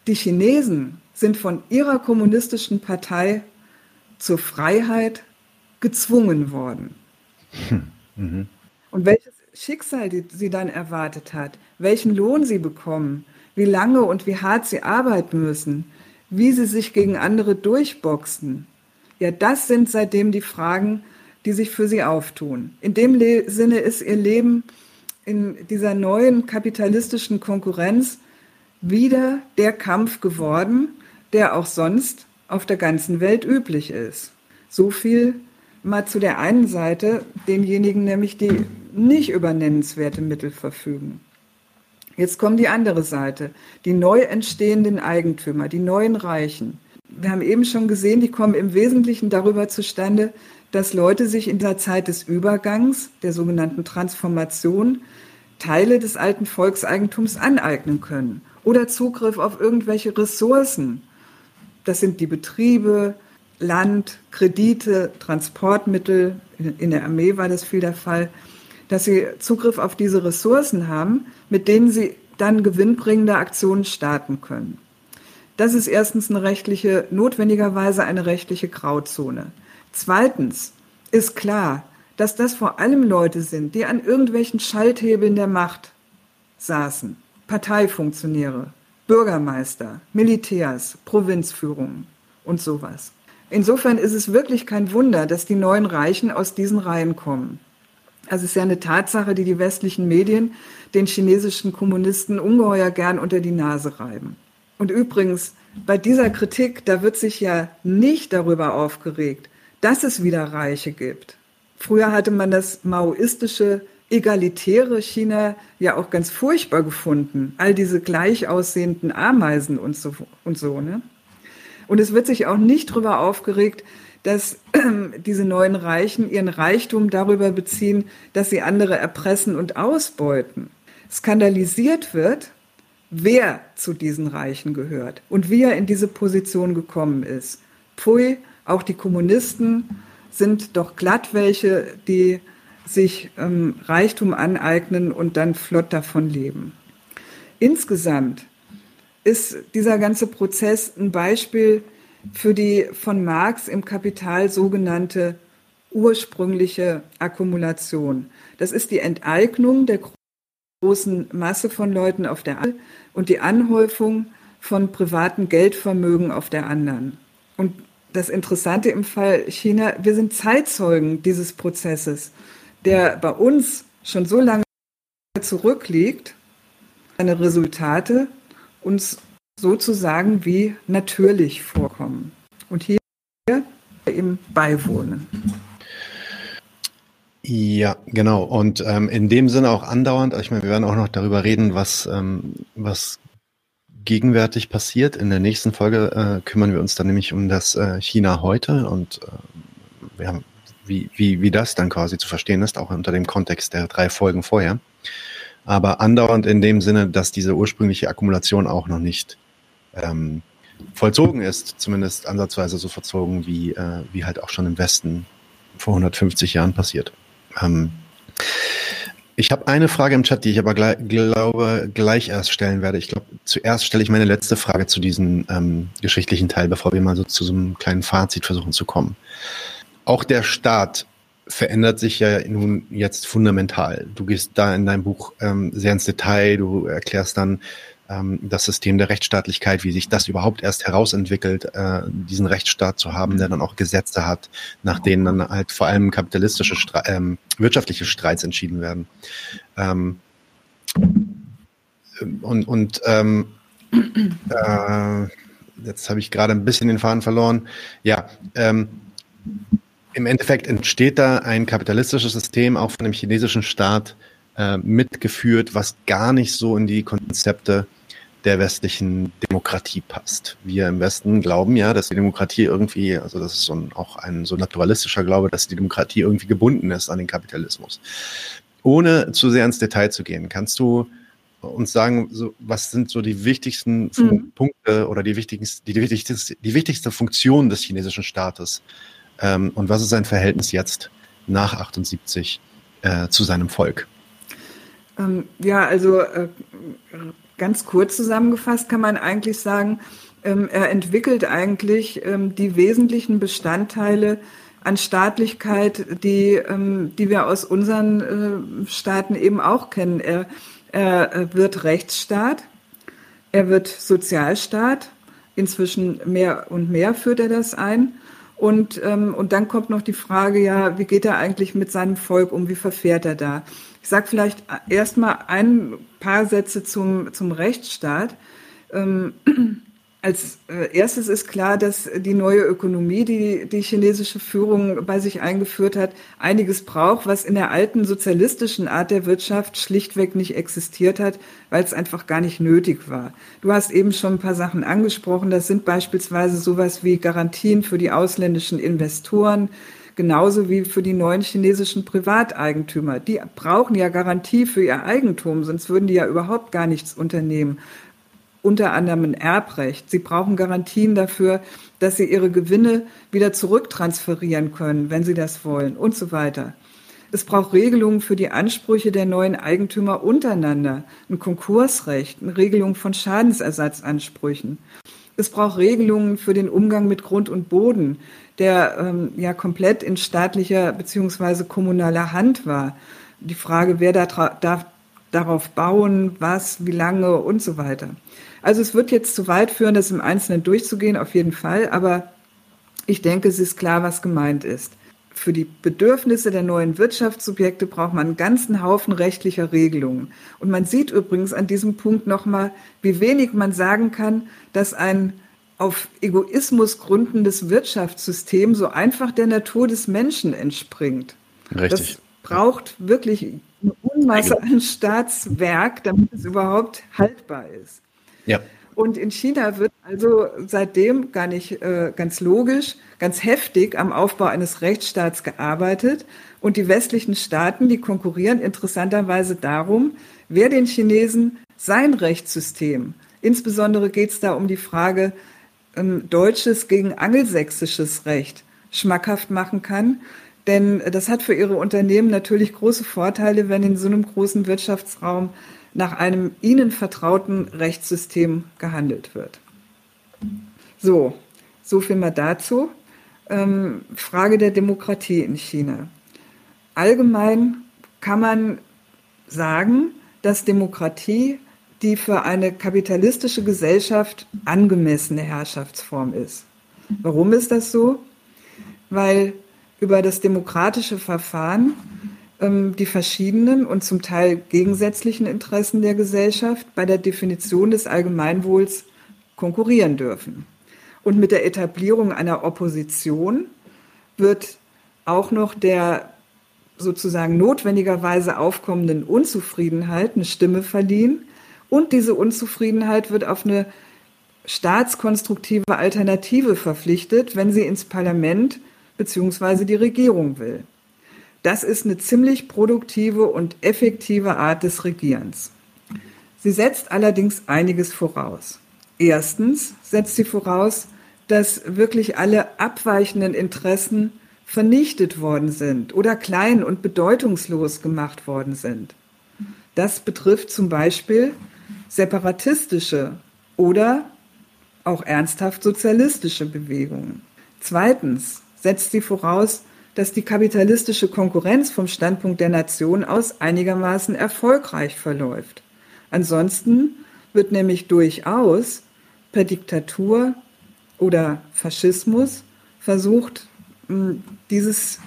Speaker 2: die Chinesen sind von ihrer kommunistischen Partei zur Freiheit gezwungen worden. Hm. Mhm. Und welches Schicksal die, sie dann erwartet hat, welchen Lohn sie bekommen, wie lange und wie hart sie arbeiten müssen, wie sie sich gegen andere durchboxen. Ja, das sind seitdem die Fragen, die sich für sie auftun. In dem Le Sinne ist ihr Leben in dieser neuen kapitalistischen Konkurrenz wieder der Kampf geworden, der auch sonst auf der ganzen Welt üblich ist. So viel mal zu der einen Seite, denjenigen nämlich, die nicht über nennenswerte Mittel verfügen. Jetzt kommt die andere Seite, die neu entstehenden Eigentümer, die neuen Reichen. Wir haben eben schon gesehen, die kommen im Wesentlichen darüber zustande, dass Leute sich in der Zeit des Übergangs, der sogenannten Transformation, Teile des alten Volkseigentums aneignen können oder Zugriff auf irgendwelche Ressourcen. Das sind die Betriebe, Land, Kredite, Transportmittel. In der Armee war das viel der Fall dass sie Zugriff auf diese Ressourcen haben, mit denen sie dann gewinnbringende Aktionen starten können. Das ist erstens eine rechtliche, notwendigerweise eine rechtliche Grauzone. Zweitens ist klar, dass das vor allem Leute sind, die an irgendwelchen Schalthebeln der Macht saßen. Parteifunktionäre, Bürgermeister, Militärs, Provinzführungen und sowas. Insofern ist es wirklich kein Wunder, dass die neuen Reichen aus diesen Reihen kommen. Also es ist ja eine Tatsache, die die westlichen Medien den chinesischen Kommunisten ungeheuer gern unter die Nase reiben. Und übrigens, bei dieser Kritik, da wird sich ja nicht darüber aufgeregt, dass es wieder Reiche gibt. Früher hatte man das maoistische, egalitäre China ja auch ganz furchtbar gefunden. All diese gleich aussehenden Ameisen und so, und so, ne? Und es wird sich auch nicht darüber aufgeregt, dass diese neuen Reichen ihren Reichtum darüber beziehen, dass sie andere erpressen und ausbeuten. Skandalisiert wird, wer zu diesen Reichen gehört und wie er in diese Position gekommen ist. Pfui, auch die Kommunisten sind doch glatt welche, die sich ähm, Reichtum aneignen und dann flott davon leben. Insgesamt ist dieser ganze Prozess ein Beispiel für die von Marx im Kapital sogenannte ursprüngliche Akkumulation. Das ist die Enteignung der großen Masse von Leuten auf der einen und die Anhäufung von privaten Geldvermögen auf der anderen. Und das Interessante im Fall China, wir sind Zeitzeugen dieses Prozesses, der bei uns schon so lange zurückliegt, seine Resultate uns sozusagen wie natürlich vorkommen. Und hier eben beiwohnen.
Speaker 1: Ja, genau. Und ähm, in dem Sinne auch andauernd, ich meine, wir werden auch noch darüber reden, was, ähm, was gegenwärtig passiert. In der nächsten Folge äh, kümmern wir uns dann nämlich um das äh, China heute und äh, ja, wie, wie, wie das dann quasi zu verstehen ist, auch unter dem Kontext der drei Folgen vorher. Aber andauernd in dem Sinne, dass diese ursprüngliche Akkumulation auch noch nicht ähm, vollzogen ist, zumindest ansatzweise so verzogen, wie, äh, wie halt auch schon im Westen vor 150 Jahren passiert. Ähm, ich habe eine Frage im Chat, die ich aber gleich, glaube gleich erst stellen werde. Ich glaube, zuerst stelle ich meine letzte Frage zu diesem ähm, geschichtlichen Teil, bevor wir mal so zu so einem kleinen Fazit versuchen zu kommen. Auch der Staat verändert sich ja nun jetzt fundamental. Du gehst da in deinem Buch ähm, sehr ins Detail, du erklärst dann, ähm, das System der Rechtsstaatlichkeit, wie sich das überhaupt erst herausentwickelt, äh, diesen Rechtsstaat zu haben, der dann auch Gesetze hat, nach denen dann halt vor allem kapitalistische, Stre ähm, wirtschaftliche Streits entschieden werden. Ähm, und und ähm, äh, jetzt habe ich gerade ein bisschen den Faden verloren. Ja, ähm, im Endeffekt entsteht da ein kapitalistisches System auch von dem chinesischen Staat äh, mitgeführt, was gar nicht so in die Konzepte der westlichen Demokratie passt. Wir im Westen glauben ja, dass die Demokratie irgendwie, also das ist so ein, auch ein so naturalistischer Glaube, dass die Demokratie irgendwie gebunden ist an den Kapitalismus. Ohne zu sehr ins Detail zu gehen, kannst du uns sagen, so, was sind so die wichtigsten mhm. Punkte oder die wichtigsten, die, die, wichtigste, die wichtigste Funktion des chinesischen Staates? Ähm, und was ist sein Verhältnis jetzt nach 78 äh, zu seinem Volk?
Speaker 2: Ähm, ja, also äh, ganz kurz zusammengefasst kann man eigentlich sagen, ähm, er entwickelt eigentlich ähm, die wesentlichen Bestandteile an Staatlichkeit, die, ähm, die wir aus unseren äh, Staaten eben auch kennen. Er, er wird Rechtsstaat, er wird Sozialstaat, inzwischen mehr und mehr führt er das ein. Und, ähm, und dann kommt noch die Frage, ja, wie geht er eigentlich mit seinem Volk um, wie verfährt er da? Ich sage vielleicht erstmal ein paar Sätze zum, zum Rechtsstaat. Ähm, als äh, erstes ist klar, dass die neue Ökonomie, die die chinesische Führung bei sich eingeführt hat, einiges braucht, was in der alten sozialistischen Art der Wirtschaft schlichtweg nicht existiert hat, weil es einfach gar nicht nötig war. Du hast eben schon ein paar Sachen angesprochen. Das sind beispielsweise sowas wie Garantien für die ausländischen Investoren, genauso wie für die neuen chinesischen Privateigentümer. Die brauchen ja Garantie für ihr Eigentum, sonst würden die ja überhaupt gar nichts unternehmen. Unter anderem ein Erbrecht. Sie brauchen Garantien dafür, dass sie ihre Gewinne wieder zurücktransferieren können, wenn sie das wollen und so weiter. Es braucht Regelungen für die Ansprüche der neuen Eigentümer untereinander, ein Konkursrecht, eine Regelung von Schadensersatzansprüchen. Es braucht Regelungen für den Umgang mit Grund und Boden, der ähm, ja komplett in staatlicher beziehungsweise kommunaler Hand war. Die Frage, wer da darf darauf bauen, was, wie lange und so weiter. Also es wird jetzt zu weit führen, das im Einzelnen durchzugehen, auf jeden Fall, aber ich denke, es ist klar, was gemeint ist. Für die Bedürfnisse der neuen Wirtschaftssubjekte braucht man einen ganzen Haufen rechtlicher Regelungen. Und man sieht übrigens an diesem Punkt nochmal, wie wenig man sagen kann, dass ein auf Egoismus gründendes Wirtschaftssystem so einfach der Natur des Menschen entspringt.
Speaker 1: Richtig.
Speaker 2: Das braucht wirklich eine Unmasse an Staatswerk, damit es überhaupt haltbar ist.
Speaker 1: Ja.
Speaker 2: Und in China wird also seitdem gar nicht äh, ganz logisch, ganz heftig am Aufbau eines Rechtsstaats gearbeitet. Und die westlichen Staaten, die konkurrieren interessanterweise darum, wer den Chinesen sein Rechtssystem, insbesondere geht es da um die Frage, ähm, deutsches gegen angelsächsisches Recht schmackhaft machen kann. Denn das hat für ihre Unternehmen natürlich große Vorteile, wenn in so einem großen Wirtschaftsraum nach einem ihnen vertrauten Rechtssystem gehandelt wird. So, so viel mal dazu. Ähm, Frage der Demokratie in China. Allgemein kann man sagen, dass Demokratie die für eine kapitalistische Gesellschaft angemessene Herrschaftsform ist. Warum ist das so? Weil über das demokratische Verfahren die verschiedenen und zum Teil gegensätzlichen Interessen der Gesellschaft bei der Definition des Allgemeinwohls konkurrieren dürfen. Und mit der Etablierung einer Opposition wird auch noch der sozusagen notwendigerweise aufkommenden Unzufriedenheit eine Stimme verliehen. Und diese Unzufriedenheit wird auf eine staatskonstruktive Alternative verpflichtet, wenn sie ins Parlament bzw. die Regierung will. Das ist eine ziemlich produktive und effektive Art des Regierens. Sie setzt allerdings einiges voraus. Erstens setzt sie voraus, dass wirklich alle abweichenden Interessen vernichtet worden sind oder klein und bedeutungslos gemacht worden sind. Das betrifft zum Beispiel separatistische oder auch ernsthaft sozialistische Bewegungen. Zweitens setzt sie voraus, dass die kapitalistische Konkurrenz vom Standpunkt der Nation aus einigermaßen erfolgreich verläuft. Ansonsten wird nämlich durchaus per Diktatur oder Faschismus versucht, dieses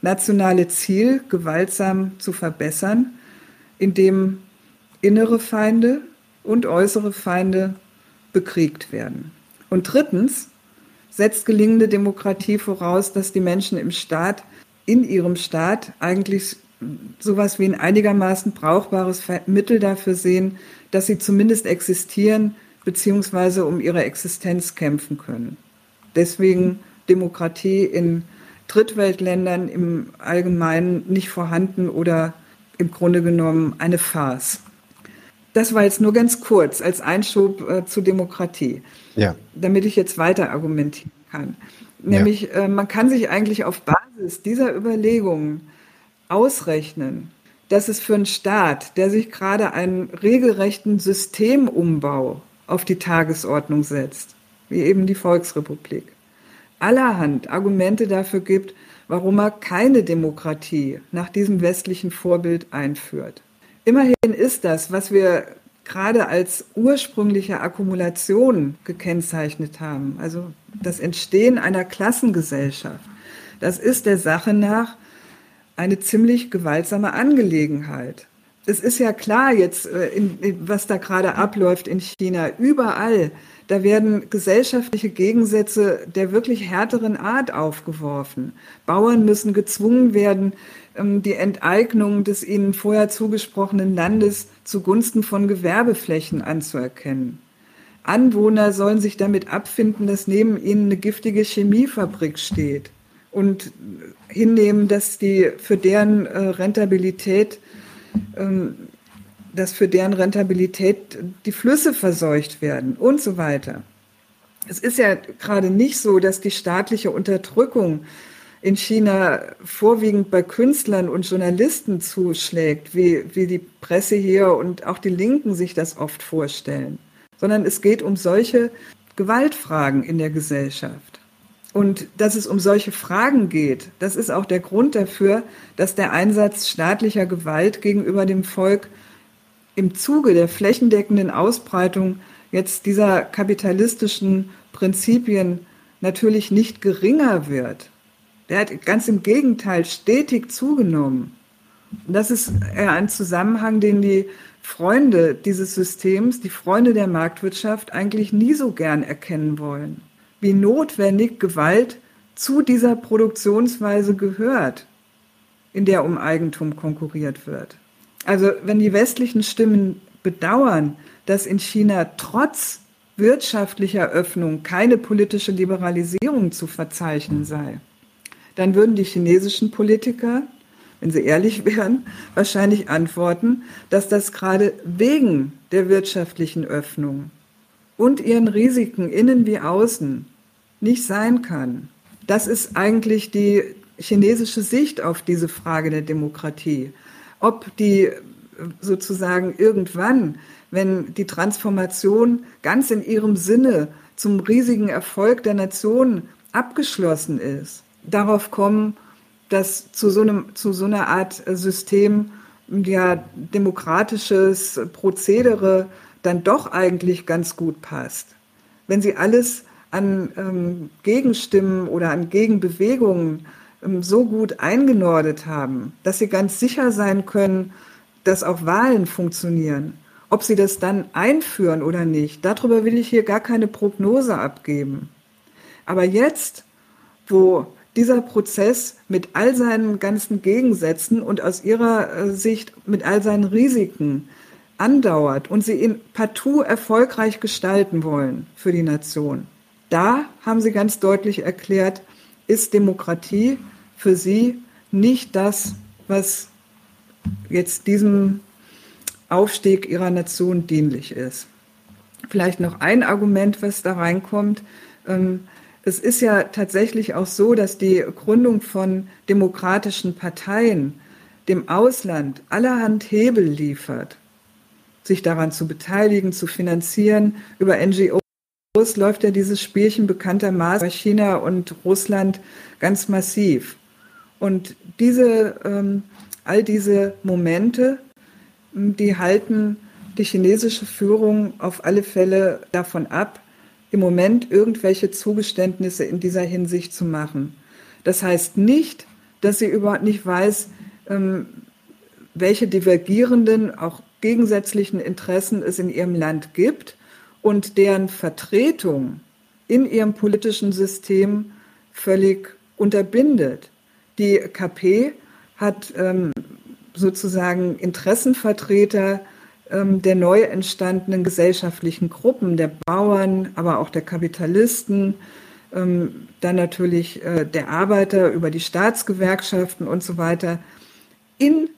Speaker 2: nationale Ziel gewaltsam zu verbessern, indem innere Feinde und äußere Feinde bekriegt werden. Und drittens setzt gelingende Demokratie voraus, dass die Menschen im Staat, in ihrem Staat eigentlich sowas wie ein einigermaßen brauchbares Mittel dafür sehen, dass sie zumindest existieren bzw. um ihre Existenz kämpfen können. Deswegen Demokratie in Drittweltländern im Allgemeinen nicht vorhanden oder im Grunde genommen eine Farce. Das war jetzt nur ganz kurz als Einschub äh, zu Demokratie, ja. damit ich jetzt weiter argumentieren kann. Nämlich, ja. äh, man kann sich eigentlich auf Basis dieser Überlegungen ausrechnen, dass es für einen Staat, der sich gerade einen regelrechten Systemumbau auf die Tagesordnung setzt, wie eben die Volksrepublik, allerhand Argumente dafür gibt, warum er keine Demokratie nach diesem westlichen Vorbild einführt. Immerhin ist das, was wir gerade als ursprüngliche Akkumulation gekennzeichnet haben, also das Entstehen einer Klassengesellschaft, das ist der Sache nach eine ziemlich gewaltsame Angelegenheit. Es ist ja klar jetzt, äh, in, in, was da gerade abläuft in China. Überall da werden gesellschaftliche Gegensätze der wirklich härteren Art aufgeworfen. Bauern müssen gezwungen werden, ähm, die Enteignung des ihnen vorher zugesprochenen Landes zugunsten von Gewerbeflächen anzuerkennen. Anwohner sollen sich damit abfinden, dass neben ihnen eine giftige Chemiefabrik steht und hinnehmen, dass die für deren äh, Rentabilität ähm, dass für deren Rentabilität die Flüsse verseucht werden und so weiter. Es ist ja gerade nicht so, dass die staatliche Unterdrückung in China vorwiegend bei Künstlern und Journalisten zuschlägt, wie, wie die Presse hier und auch die Linken sich das oft vorstellen, sondern es geht um solche Gewaltfragen in der Gesellschaft. Und dass es um solche Fragen geht, das ist auch der Grund dafür, dass der Einsatz staatlicher Gewalt gegenüber dem Volk im Zuge der flächendeckenden Ausbreitung jetzt dieser kapitalistischen Prinzipien natürlich nicht geringer wird. Der hat ganz im Gegenteil stetig zugenommen. Und das ist ein Zusammenhang, den die Freunde dieses Systems, die Freunde der Marktwirtschaft eigentlich nie so gern erkennen wollen. Wie notwendig Gewalt zu dieser Produktionsweise gehört, in der um Eigentum konkurriert wird. Also wenn die westlichen Stimmen bedauern, dass in China trotz wirtschaftlicher Öffnung keine politische Liberalisierung zu verzeichnen sei, dann würden die chinesischen Politiker, wenn sie ehrlich wären, wahrscheinlich antworten, dass das gerade wegen der wirtschaftlichen Öffnung und ihren Risiken innen wie außen nicht sein kann. Das ist eigentlich die chinesische Sicht auf diese Frage der Demokratie ob die sozusagen irgendwann, wenn die Transformation ganz in ihrem Sinne zum riesigen Erfolg der Nation abgeschlossen ist, darauf kommen, dass zu so, einem, zu so einer Art System ja demokratisches Prozedere dann doch eigentlich ganz gut passt. Wenn sie alles an ähm, Gegenstimmen oder an Gegenbewegungen so gut eingenordet haben, dass sie ganz sicher sein können, dass auch Wahlen funktionieren. Ob sie das dann einführen oder nicht, darüber will ich hier gar keine Prognose abgeben. Aber jetzt, wo dieser Prozess mit all seinen ganzen Gegensätzen und aus ihrer äh, Sicht mit all seinen Risiken andauert und sie ihn partout erfolgreich gestalten wollen für die Nation, da haben sie ganz deutlich erklärt, ist Demokratie für sie nicht das, was jetzt diesem Aufstieg ihrer Nation dienlich ist. Vielleicht noch ein Argument, was da reinkommt. Ähm, es ist ja tatsächlich auch so, dass die Gründung von demokratischen Parteien dem Ausland allerhand Hebel liefert, sich daran zu beteiligen, zu finanzieren. Über NGOs läuft ja dieses Spielchen bekanntermaßen bei China und Russland ganz massiv. Und diese, ähm, all diese Momente, die halten die chinesische Führung auf alle Fälle davon ab, im Moment irgendwelche Zugeständnisse in dieser Hinsicht zu machen. Das heißt nicht, dass sie überhaupt nicht weiß, ähm, welche divergierenden, auch gegensätzlichen Interessen es in ihrem Land gibt und deren Vertretung in ihrem politischen System völlig unterbindet. Die KP hat ähm, sozusagen Interessenvertreter ähm, der neu entstandenen gesellschaftlichen Gruppen, der Bauern, aber auch der Kapitalisten, ähm, dann natürlich äh, der Arbeiter über die Staatsgewerkschaften und so weiter, in,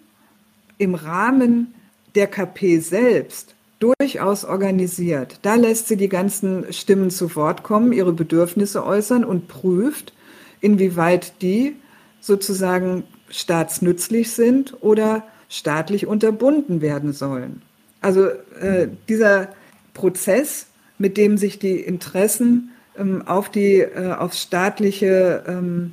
Speaker 2: im Rahmen der KP selbst durchaus organisiert. Da lässt sie die ganzen Stimmen zu Wort kommen, ihre Bedürfnisse äußern und prüft, inwieweit die sozusagen staatsnützlich sind oder staatlich unterbunden werden sollen. Also äh, dieser Prozess, mit dem sich die Interessen ähm, auf die äh, aufs staatliche, ähm,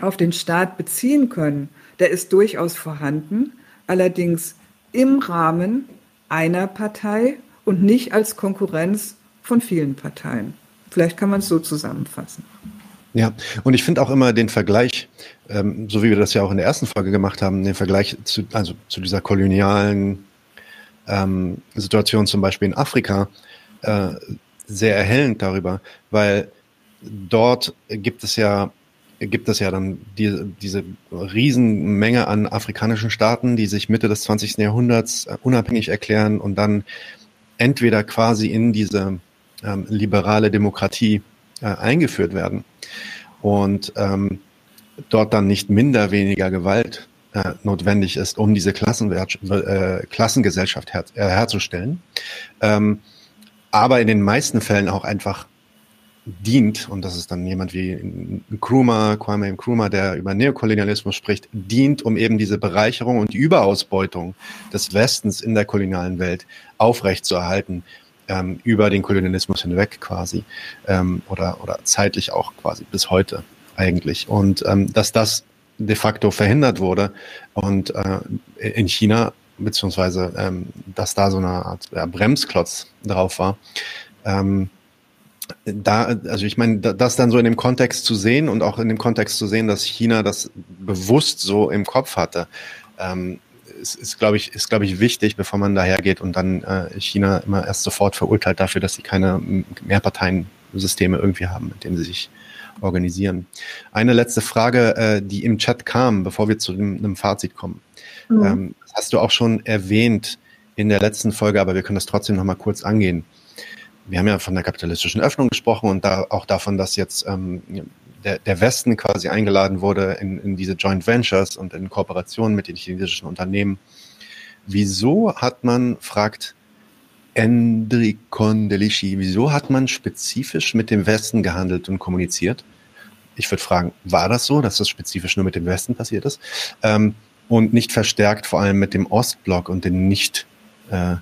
Speaker 2: auf den Staat beziehen können, der ist durchaus vorhanden, allerdings im Rahmen einer Partei und nicht als Konkurrenz von vielen Parteien. Vielleicht kann man es so zusammenfassen.
Speaker 1: Ja, und ich finde auch immer den Vergleich, ähm, so wie wir das ja auch in der ersten Folge gemacht haben, den Vergleich zu, also zu dieser kolonialen ähm, Situation zum Beispiel in Afrika äh, sehr erhellend darüber, weil dort gibt es ja gibt es ja dann die, diese Riesenmenge an afrikanischen Staaten, die sich Mitte des 20. Jahrhunderts äh, unabhängig erklären und dann entweder quasi in diese ähm, liberale Demokratie äh, eingeführt werden und ähm, dort dann nicht minder weniger Gewalt äh, notwendig ist, um diese äh, Klassengesellschaft her äh, herzustellen. Ähm, aber in den meisten Fällen auch einfach dient, und das ist dann jemand wie Nkrumah, Kwame Nkrumah, der über Neokolonialismus spricht, dient, um eben diese Bereicherung und die Überausbeutung des Westens in der kolonialen Welt aufrechtzuerhalten, ähm, über den Kolonialismus hinweg quasi, ähm, oder, oder zeitlich auch quasi bis heute eigentlich. Und ähm, dass das de facto verhindert wurde und äh, in China, beziehungsweise ähm, dass da so eine Art ja, Bremsklotz drauf war. Ähm, da, also ich meine, das dann so in dem Kontext zu sehen und auch in dem Kontext zu sehen, dass China das bewusst so im Kopf hatte, ähm, ist, ist glaube ich, ist glaube ich wichtig, bevor man dahergeht und dann äh, China immer erst sofort verurteilt dafür, dass sie keine Mehrparteiensysteme irgendwie haben, mit denen sie sich organisieren. Eine letzte Frage, äh, die im Chat kam, bevor wir zu einem, Fazit kommen. Mhm. Ähm, hast du auch schon erwähnt in der letzten Folge, aber wir können das trotzdem noch mal kurz angehen. Wir haben ja von der kapitalistischen Öffnung gesprochen und da auch davon, dass jetzt ähm, der, der Westen quasi eingeladen wurde in, in diese Joint Ventures und in Kooperation mit den chinesischen Unternehmen. Wieso hat man, fragt Endrikon Delici, wieso hat man spezifisch mit dem Westen gehandelt und kommuniziert? Ich würde fragen, war das so, dass das spezifisch nur mit dem Westen passiert ist? Ähm, und nicht verstärkt vor allem mit dem Ostblock und den nicht, äh,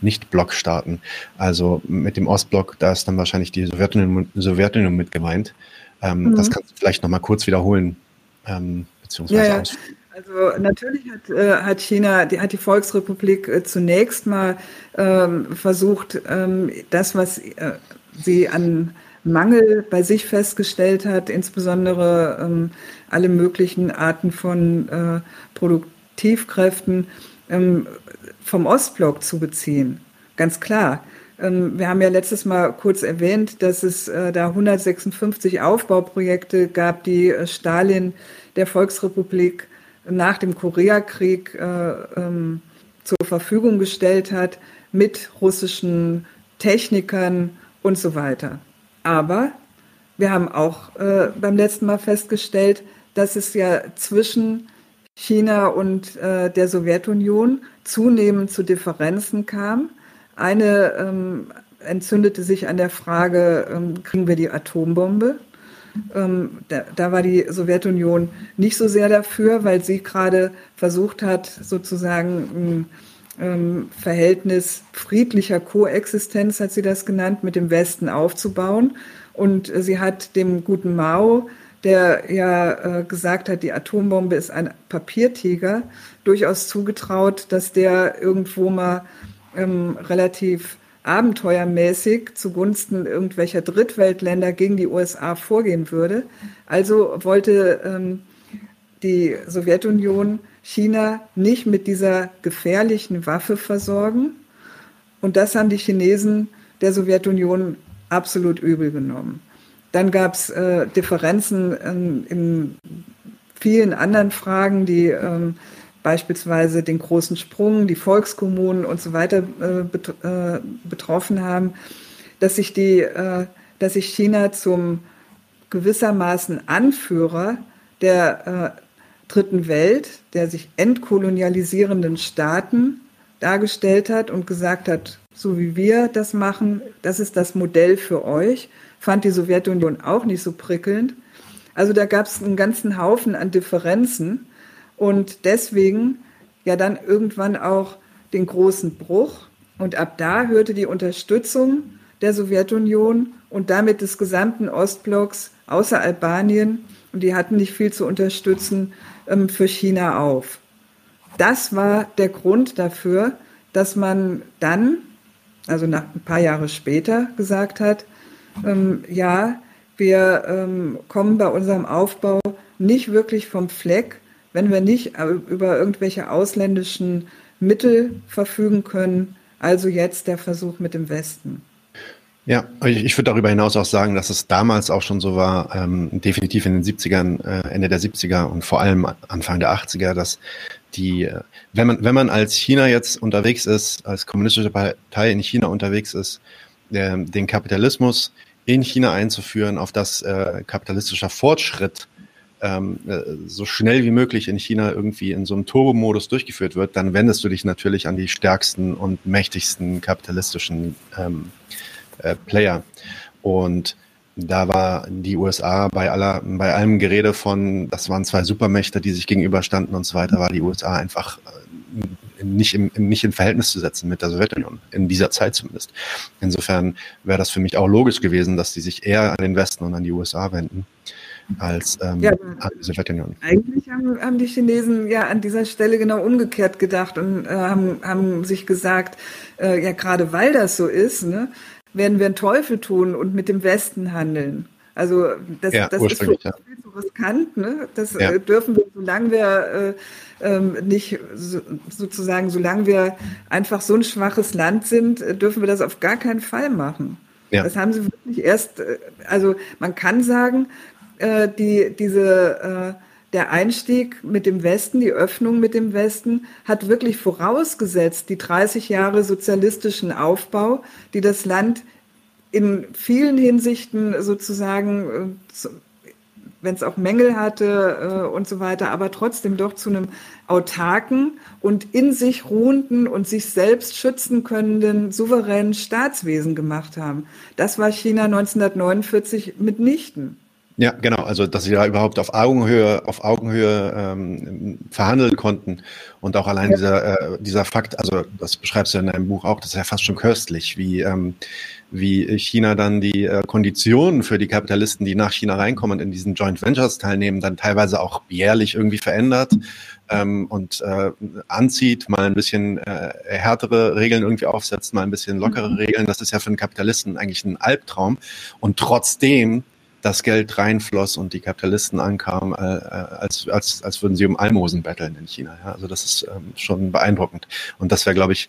Speaker 1: nicht Blockstaaten. Also mit dem Ostblock, da ist dann wahrscheinlich die Sowjetunion, Sowjetunion mit gemeint. Ähm, mhm. Das kannst du vielleicht nochmal kurz wiederholen, ähm, beziehungsweise ja, ja.
Speaker 2: Also natürlich hat, äh, hat China, die, hat die Volksrepublik äh, zunächst mal ähm, versucht, ähm, das, was äh, sie an Mangel bei sich festgestellt hat, insbesondere ähm, alle möglichen Arten von äh, Produktivkräften ähm, vom Ostblock zu beziehen. Ganz klar. Ähm, wir haben ja letztes Mal kurz erwähnt, dass es äh, da 156 Aufbauprojekte gab, die äh, Stalin der Volksrepublik nach dem Koreakrieg äh, ähm, zur Verfügung gestellt hat mit russischen Technikern und so weiter. Aber wir haben auch beim letzten Mal festgestellt, dass es ja zwischen China und der Sowjetunion zunehmend zu Differenzen kam. Eine ähm, entzündete sich an der Frage, ähm, kriegen wir die Atombombe? Ähm, da, da, war die Sowjetunion nicht so sehr dafür, weil sie gerade versucht hat, sozusagen ein ähm, Verhältnis friedlicher Koexistenz, hat sie das genannt, mit dem Westen aufzubauen. Und sie hat dem guten Mao, der ja äh, gesagt hat, die Atombombe ist ein Papiertiger, durchaus zugetraut, dass der irgendwo mal ähm, relativ abenteuermäßig zugunsten irgendwelcher Drittweltländer gegen die USA vorgehen würde. Also wollte ähm, die Sowjetunion China nicht mit dieser gefährlichen Waffe versorgen. Und das haben die Chinesen der Sowjetunion absolut übel genommen. Dann gab es äh, Differenzen in, in, vielen anderen Fragen, die ähm, beispielsweise den großen Sprung, die Volkskommunen und so weiter äh, äh, betroffen haben, dass sich, die, äh, dass sich China zum gewissermaßen Anführer der äh, dritten Welt, der sich entkolonialisierenden Staaten dargestellt hat und gesagt hat, so wie wir das machen, das ist das Modell für euch, fand die Sowjetunion auch nicht so prickelnd. Also da gab es einen ganzen Haufen an Differenzen und deswegen ja dann irgendwann auch den großen Bruch. Und ab da hörte die Unterstützung der Sowjetunion und damit des gesamten Ostblocks außer Albanien, und die hatten nicht viel zu unterstützen, ähm, für China auf. Das war der Grund dafür, dass man dann, also nach ein paar Jahre später, gesagt hat, ähm, ja, wir ähm, kommen bei unserem Aufbau nicht wirklich vom Fleck, wenn wir nicht über irgendwelche ausländischen Mittel verfügen können. Also jetzt der Versuch mit dem Westen.
Speaker 1: Ja, ich, ich würde darüber hinaus auch sagen, dass es damals auch schon so war, ähm, definitiv in den 70ern, äh, Ende der 70er und vor allem Anfang der 80er, dass die, äh, wenn man, wenn man als China jetzt unterwegs ist, als kommunistische Partei in China unterwegs ist, äh, den Kapitalismus in China einzuführen, auf das äh, kapitalistischer Fortschritt ähm, äh, so schnell wie möglich in China irgendwie in so einem Turbo-Modus durchgeführt wird, dann wendest du dich natürlich an die stärksten und mächtigsten kapitalistischen ähm, äh, Player. Und da war die USA bei aller, bei allem Gerede von, das waren zwei Supermächte, die sich gegenüberstanden und so weiter, war die USA einfach äh, nicht im, nicht in Verhältnis zu setzen mit der Sowjetunion, in dieser Zeit zumindest. Insofern wäre das für mich auch logisch gewesen, dass die sich eher an den Westen und an die USA wenden als ähm, ja,
Speaker 2: die Sowjetunion. Eigentlich haben, haben, die Chinesen ja an dieser Stelle genau umgekehrt gedacht und äh, haben, haben sich gesagt, äh, ja gerade weil das so ist, ne, werden wir einen Teufel tun und mit dem Westen handeln. Also das, ja, das ist ja. viel zu riskant. Ne? Das ja. äh, dürfen wir, solange wir äh, ähm, nicht so, sozusagen, solange wir einfach so ein schwaches Land sind, äh, dürfen wir das auf gar keinen Fall machen. Ja. Das haben sie wirklich erst, äh, also man kann sagen, äh, die, diese, äh, der Einstieg mit dem Westen, die Öffnung mit dem Westen hat wirklich vorausgesetzt die 30 Jahre sozialistischen Aufbau, die das Land in vielen Hinsichten sozusagen, äh, wenn es auch Mängel hatte äh, und so weiter, aber trotzdem doch zu einem autarken und in sich ruhenden und sich selbst schützen können souveränen Staatswesen gemacht haben. Das war China 1949 mitnichten.
Speaker 1: Ja, genau. Also, dass sie da überhaupt auf Augenhöhe, auf Augenhöhe ähm, verhandeln konnten und auch allein ja. dieser äh, dieser Fakt, also das beschreibst du in deinem Buch auch, das ist ja fast schon köstlich, wie ähm, wie China dann die äh, Konditionen für die Kapitalisten, die nach China reinkommen und in diesen Joint Ventures teilnehmen, dann teilweise auch jährlich irgendwie verändert ähm, und äh, anzieht, mal ein bisschen äh, härtere Regeln irgendwie aufsetzt, mal ein bisschen lockere mhm. Regeln. Das ist ja für einen Kapitalisten eigentlich ein Albtraum. Und trotzdem das Geld reinfloss und die Kapitalisten ankamen, äh, äh, als, als, als würden sie um Almosen betteln in China. Ja? Also das ist ähm, schon beeindruckend. Und das wäre, glaube ich,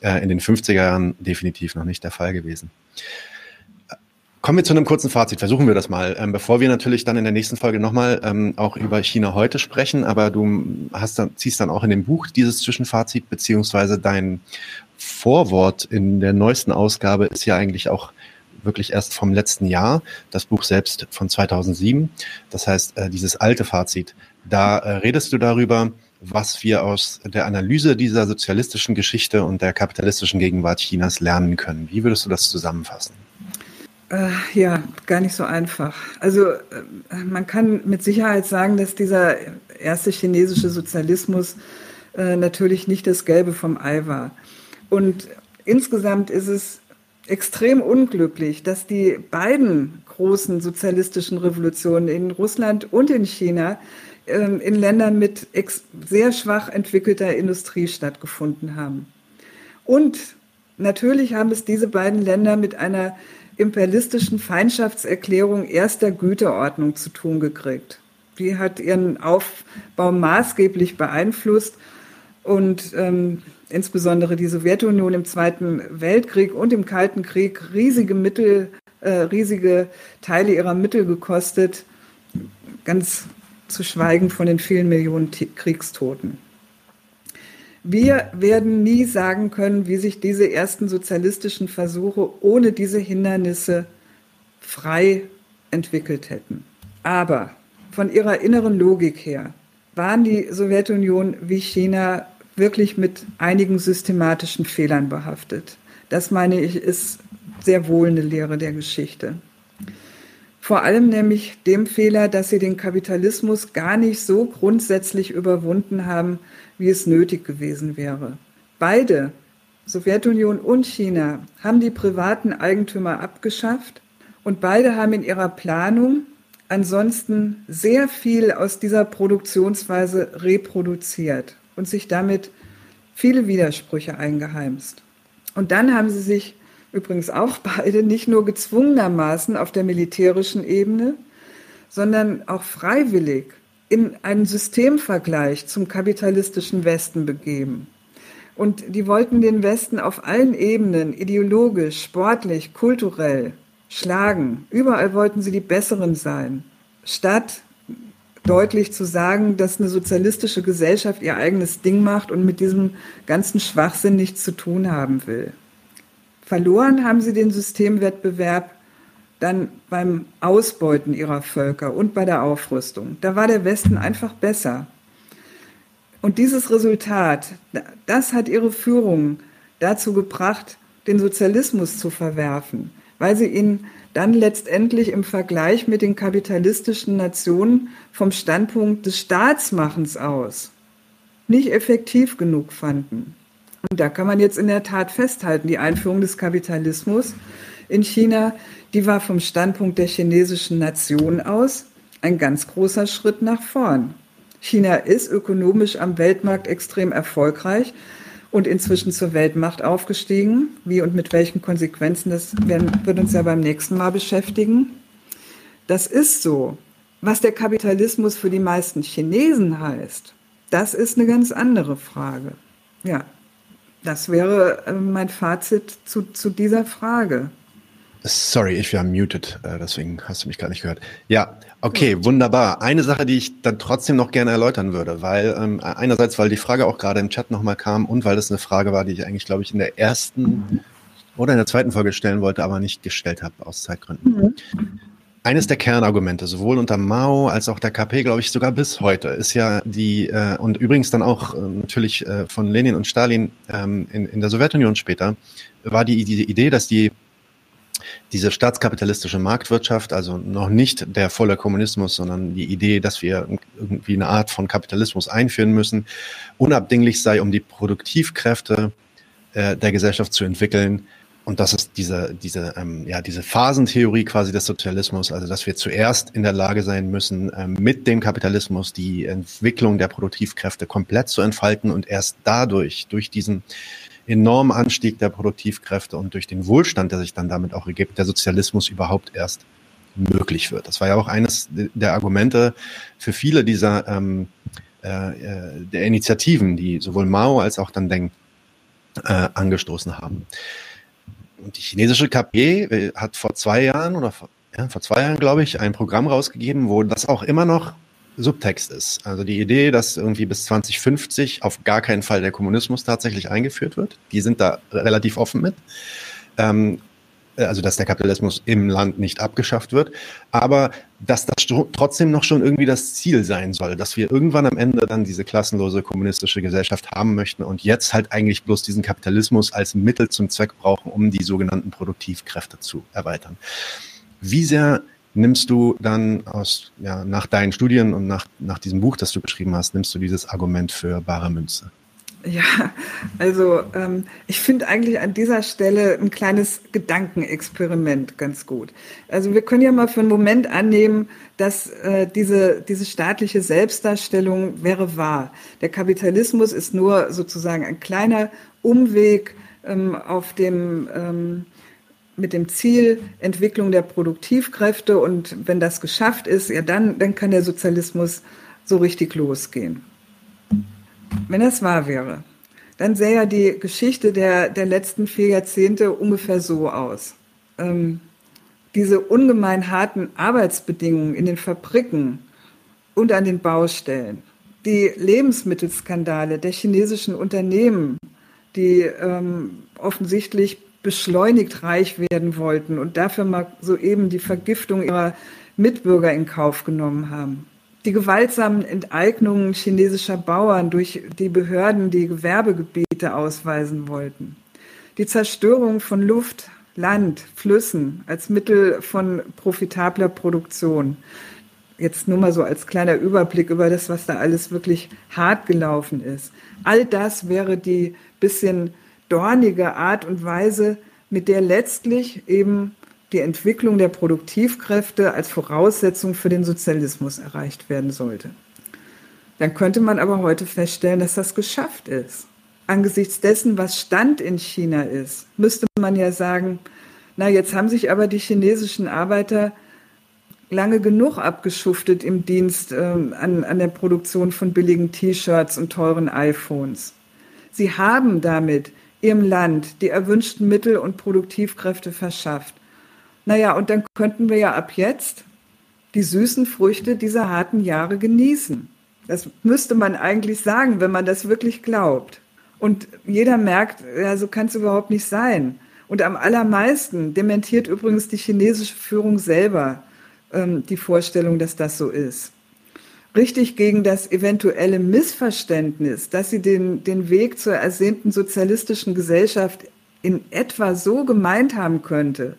Speaker 1: äh, in den 50er Jahren definitiv noch nicht der Fall gewesen. Kommen wir zu einem kurzen Fazit. Versuchen wir das mal, ähm, bevor wir natürlich dann in der nächsten Folge nochmal ähm, auch über China heute sprechen. Aber du hast dann, ziehst dann auch in dem Buch dieses Zwischenfazit beziehungsweise dein Vorwort in der neuesten Ausgabe ist ja eigentlich auch wirklich erst vom letzten Jahr. Das Buch selbst von 2007. Das heißt, äh, dieses alte Fazit. Da äh, redest du darüber, was wir aus der Analyse dieser sozialistischen Geschichte und der kapitalistischen Gegenwart Chinas lernen können. Wie würdest du das zusammenfassen?
Speaker 2: Äh, ja, gar nicht so einfach. Also man kann mit Sicherheit sagen, dass dieser erste chinesische Sozialismus natürlich nicht das Gelbe vom Ei war. Und insgesamt ist es extrem unglücklich, dass die beiden großen sozialistischen Revolutionen in Russland und in China ähm, in Ländern mit sehr schwach entwickelter Industrie stattgefunden haben. Und natürlich haben es diese beiden Länder mit einer imperialistischen Feindschaftserklärung erster Güterordnung zu tun gekriegt. Die hat ihren Aufbau maßgeblich beeinflusst und ähm, insbesondere die Sowjetunion im Zweiten Weltkrieg und im Kalten Krieg riesige Mittel, äh, riesige Teile ihrer Mittel gekostet, ganz zu schweigen von den vielen Millionen Kriegstoten. Wir werden nie sagen können, wie sich diese ersten sozialistischen Versuche ohne diese Hindernisse frei entwickelt hätten. Aber von ihrer inneren Logik her waren die Sowjetunion wie China wirklich mit einigen systematischen Fehlern behaftet. Das meine ich, ist sehr wohl eine Lehre der Geschichte. Vor allem nämlich dem Fehler, dass sie den Kapitalismus gar nicht so grundsätzlich überwunden haben, wie es nötig gewesen wäre. Beide, Sowjetunion und China, haben die privaten Eigentümer abgeschafft und beide haben in ihrer Planung ansonsten sehr viel aus dieser Produktionsweise reproduziert und sich damit viele Widersprüche eingeheimst. Und dann haben sie sich übrigens auch beide nicht nur gezwungenermaßen auf der militärischen Ebene, sondern auch freiwillig in einen Systemvergleich zum kapitalistischen Westen begeben. Und die wollten den Westen auf allen Ebenen, ideologisch, sportlich, kulturell, schlagen. Überall wollten sie die Besseren sein, statt deutlich zu sagen, dass eine sozialistische Gesellschaft ihr eigenes Ding macht und mit diesem ganzen Schwachsinn nichts zu tun haben will. Verloren haben sie den Systemwettbewerb dann beim Ausbeuten ihrer Völker und bei der Aufrüstung. Da war der Westen einfach besser. Und dieses Resultat, das hat ihre Führung dazu gebracht, den Sozialismus zu verwerfen, weil sie ihn dann letztendlich im Vergleich mit den kapitalistischen Nationen vom Standpunkt des Staatsmachens aus nicht effektiv genug fanden. Und da kann man jetzt in der Tat festhalten, die Einführung des Kapitalismus in China die war vom Standpunkt der chinesischen Nation aus ein ganz großer Schritt nach vorn. China ist ökonomisch am Weltmarkt extrem erfolgreich und inzwischen zur Weltmacht aufgestiegen. Wie und mit welchen Konsequenzen, das werden, wird uns ja beim nächsten Mal beschäftigen. Das ist so. Was der Kapitalismus für die meisten Chinesen heißt, das ist eine ganz andere Frage. Ja, das wäre äh, mein Fazit zu, zu dieser Frage.
Speaker 1: Sorry, ich war muted, äh, deswegen hast du mich gar nicht gehört. Ja, okay, wunderbar. Eine Sache, die ich dann trotzdem noch gerne erläutern würde, weil ähm, einerseits, weil die Frage auch gerade im Chat nochmal kam und weil das eine Frage war, die ich eigentlich, glaube ich, in der ersten oder in der zweiten Folge stellen wollte, aber nicht gestellt habe aus Zeitgründen. Mhm. Eines der Kernargumente, sowohl unter Mao als auch der KP, glaube ich, sogar bis heute, ist ja die, äh, und übrigens dann auch äh, natürlich äh, von Lenin und Stalin ähm, in, in der Sowjetunion später, war die, die Idee, dass die diese staatskapitalistische Marktwirtschaft, also noch nicht der volle Kommunismus, sondern die Idee, dass wir irgendwie eine Art von Kapitalismus einführen müssen, unabdinglich sei, um die Produktivkräfte äh, der Gesellschaft zu entwickeln, und das ist diese, diese, ähm, ja, diese Phasentheorie quasi des Sozialismus, also dass wir zuerst in der Lage sein müssen, ähm, mit dem Kapitalismus die Entwicklung der Produktivkräfte komplett zu entfalten und erst dadurch, durch diesen enormen Anstieg der Produktivkräfte und durch den Wohlstand, der sich dann damit auch ergibt, der Sozialismus überhaupt erst möglich wird. Das war ja auch eines der Argumente für viele dieser ähm, äh, äh der Initiativen, die sowohl Mao als auch dann Deng äh, angestoßen haben. Und die chinesische KP hat vor zwei Jahren oder vor, ja, vor zwei Jahren, glaube ich, ein Programm rausgegeben, wo das auch immer noch Subtext ist. Also die Idee, dass irgendwie bis 2050 auf gar keinen Fall der Kommunismus tatsächlich eingeführt wird, die sind da relativ offen mit. Ähm, äh, also dass der Kapitalismus im Land nicht abgeschafft wird, aber dass das trotzdem noch schon irgendwie das Ziel sein soll, dass wir irgendwann am Ende dann diese klassenlose kommunistische Gesellschaft haben möchten und jetzt halt eigentlich bloß diesen Kapitalismus als Mittel zum Zweck brauchen, um die sogenannten Produktivkräfte zu erweitern. Wie sehr nimmst du dann aus, ja, nach deinen Studien und nach, nach diesem Buch, das du geschrieben hast, nimmst du dieses Argument für bare Münze?
Speaker 2: Ja, also ähm, ich finde eigentlich an dieser Stelle ein kleines Gedankenexperiment ganz gut. Also wir können ja mal für einen Moment annehmen, dass äh, diese, diese staatliche Selbstdarstellung wäre wahr. Der Kapitalismus ist nur sozusagen ein kleiner Umweg ähm, auf dem ähm, mit dem Ziel Entwicklung der Produktivkräfte und wenn das geschafft ist, ja dann, dann kann der Sozialismus so richtig losgehen. Wenn das wahr wäre, dann sähe ja die Geschichte der, der letzten vier Jahrzehnte ungefähr so aus. Ähm, diese ungemein harten Arbeitsbedingungen in den Fabriken und an den Baustellen, die Lebensmittelskandale der chinesischen Unternehmen, die ähm, offensichtlich beschleunigt reich werden wollten und dafür mal soeben die Vergiftung ihrer Mitbürger in Kauf genommen haben die gewaltsamen Enteignungen chinesischer Bauern durch die Behörden, die Gewerbegebiete ausweisen wollten, die Zerstörung von Luft, Land, Flüssen als Mittel von profitabler Produktion. Jetzt nur mal so als kleiner Überblick über das, was da alles wirklich hart gelaufen ist. All das wäre die bisschen dornige Art und Weise, mit der letztlich eben die Entwicklung der Produktivkräfte als Voraussetzung für den Sozialismus erreicht werden sollte. Dann könnte man aber heute feststellen, dass das geschafft ist. Angesichts dessen, was Stand in China ist, müsste man ja sagen, na, jetzt haben sich aber die chinesischen Arbeiter lange genug abgeschuftet im Dienst äh, an, an der Produktion von billigen T-Shirts und teuren iPhones. Sie haben damit ihrem Land die erwünschten Mittel und Produktivkräfte verschafft. Naja, und dann könnten wir ja ab jetzt die süßen Früchte dieser harten Jahre genießen. Das müsste man eigentlich sagen, wenn man das wirklich glaubt. Und jeder merkt, ja, so kann es überhaupt nicht sein. Und am allermeisten dementiert übrigens die chinesische Führung selber ähm, die Vorstellung, dass das so ist. Richtig gegen das eventuelle Missverständnis, dass sie den, den Weg zur ersehnten sozialistischen Gesellschaft in etwa so gemeint haben könnte,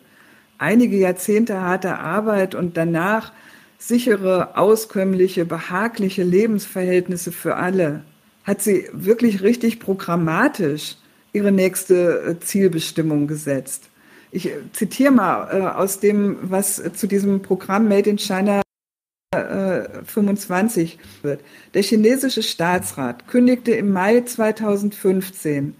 Speaker 2: einige Jahrzehnte harter Arbeit und danach sichere, auskömmliche, behagliche Lebensverhältnisse für alle, hat sie wirklich richtig programmatisch ihre nächste äh, Zielbestimmung gesetzt. Ich äh, zitiere mal äh, aus dem, was zu diesem Programm Made in China 25 wird. Der chinesische Staatsrat kündigte im Mai 2015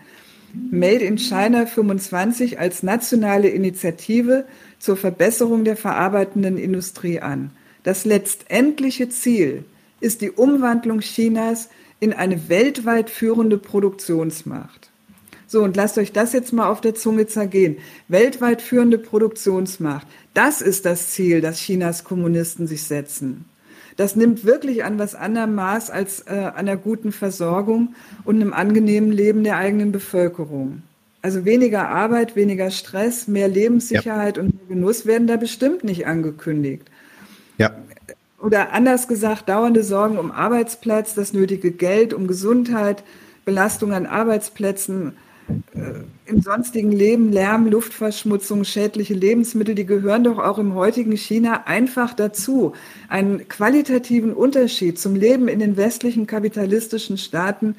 Speaker 2: Made in China 25 als nationale Initiative zur Verbesserung der verarbeitenden Industrie an. Das letztendliche Ziel ist die Umwandlung Chinas in eine weltweit führende Produktionsmacht. So, und lasst euch das jetzt mal auf der Zunge zergehen. Weltweit führende Produktionsmacht. Das ist das Ziel, das Chinas Kommunisten sich setzen. Das nimmt wirklich an was anderem Maß als äh, einer guten Versorgung und einem angenehmen Leben der eigenen Bevölkerung. Also weniger Arbeit, weniger Stress, mehr Lebenssicherheit ja. und mehr Genuss werden da bestimmt nicht angekündigt. Ja. Oder anders gesagt, dauernde Sorgen um Arbeitsplatz, das nötige Geld, um Gesundheit, Belastung an Arbeitsplätzen, im sonstigen Leben, Lärm, Luftverschmutzung, schädliche Lebensmittel, die gehören doch auch im heutigen China einfach dazu. Einen qualitativen Unterschied zum Leben in den westlichen kapitalistischen Staaten,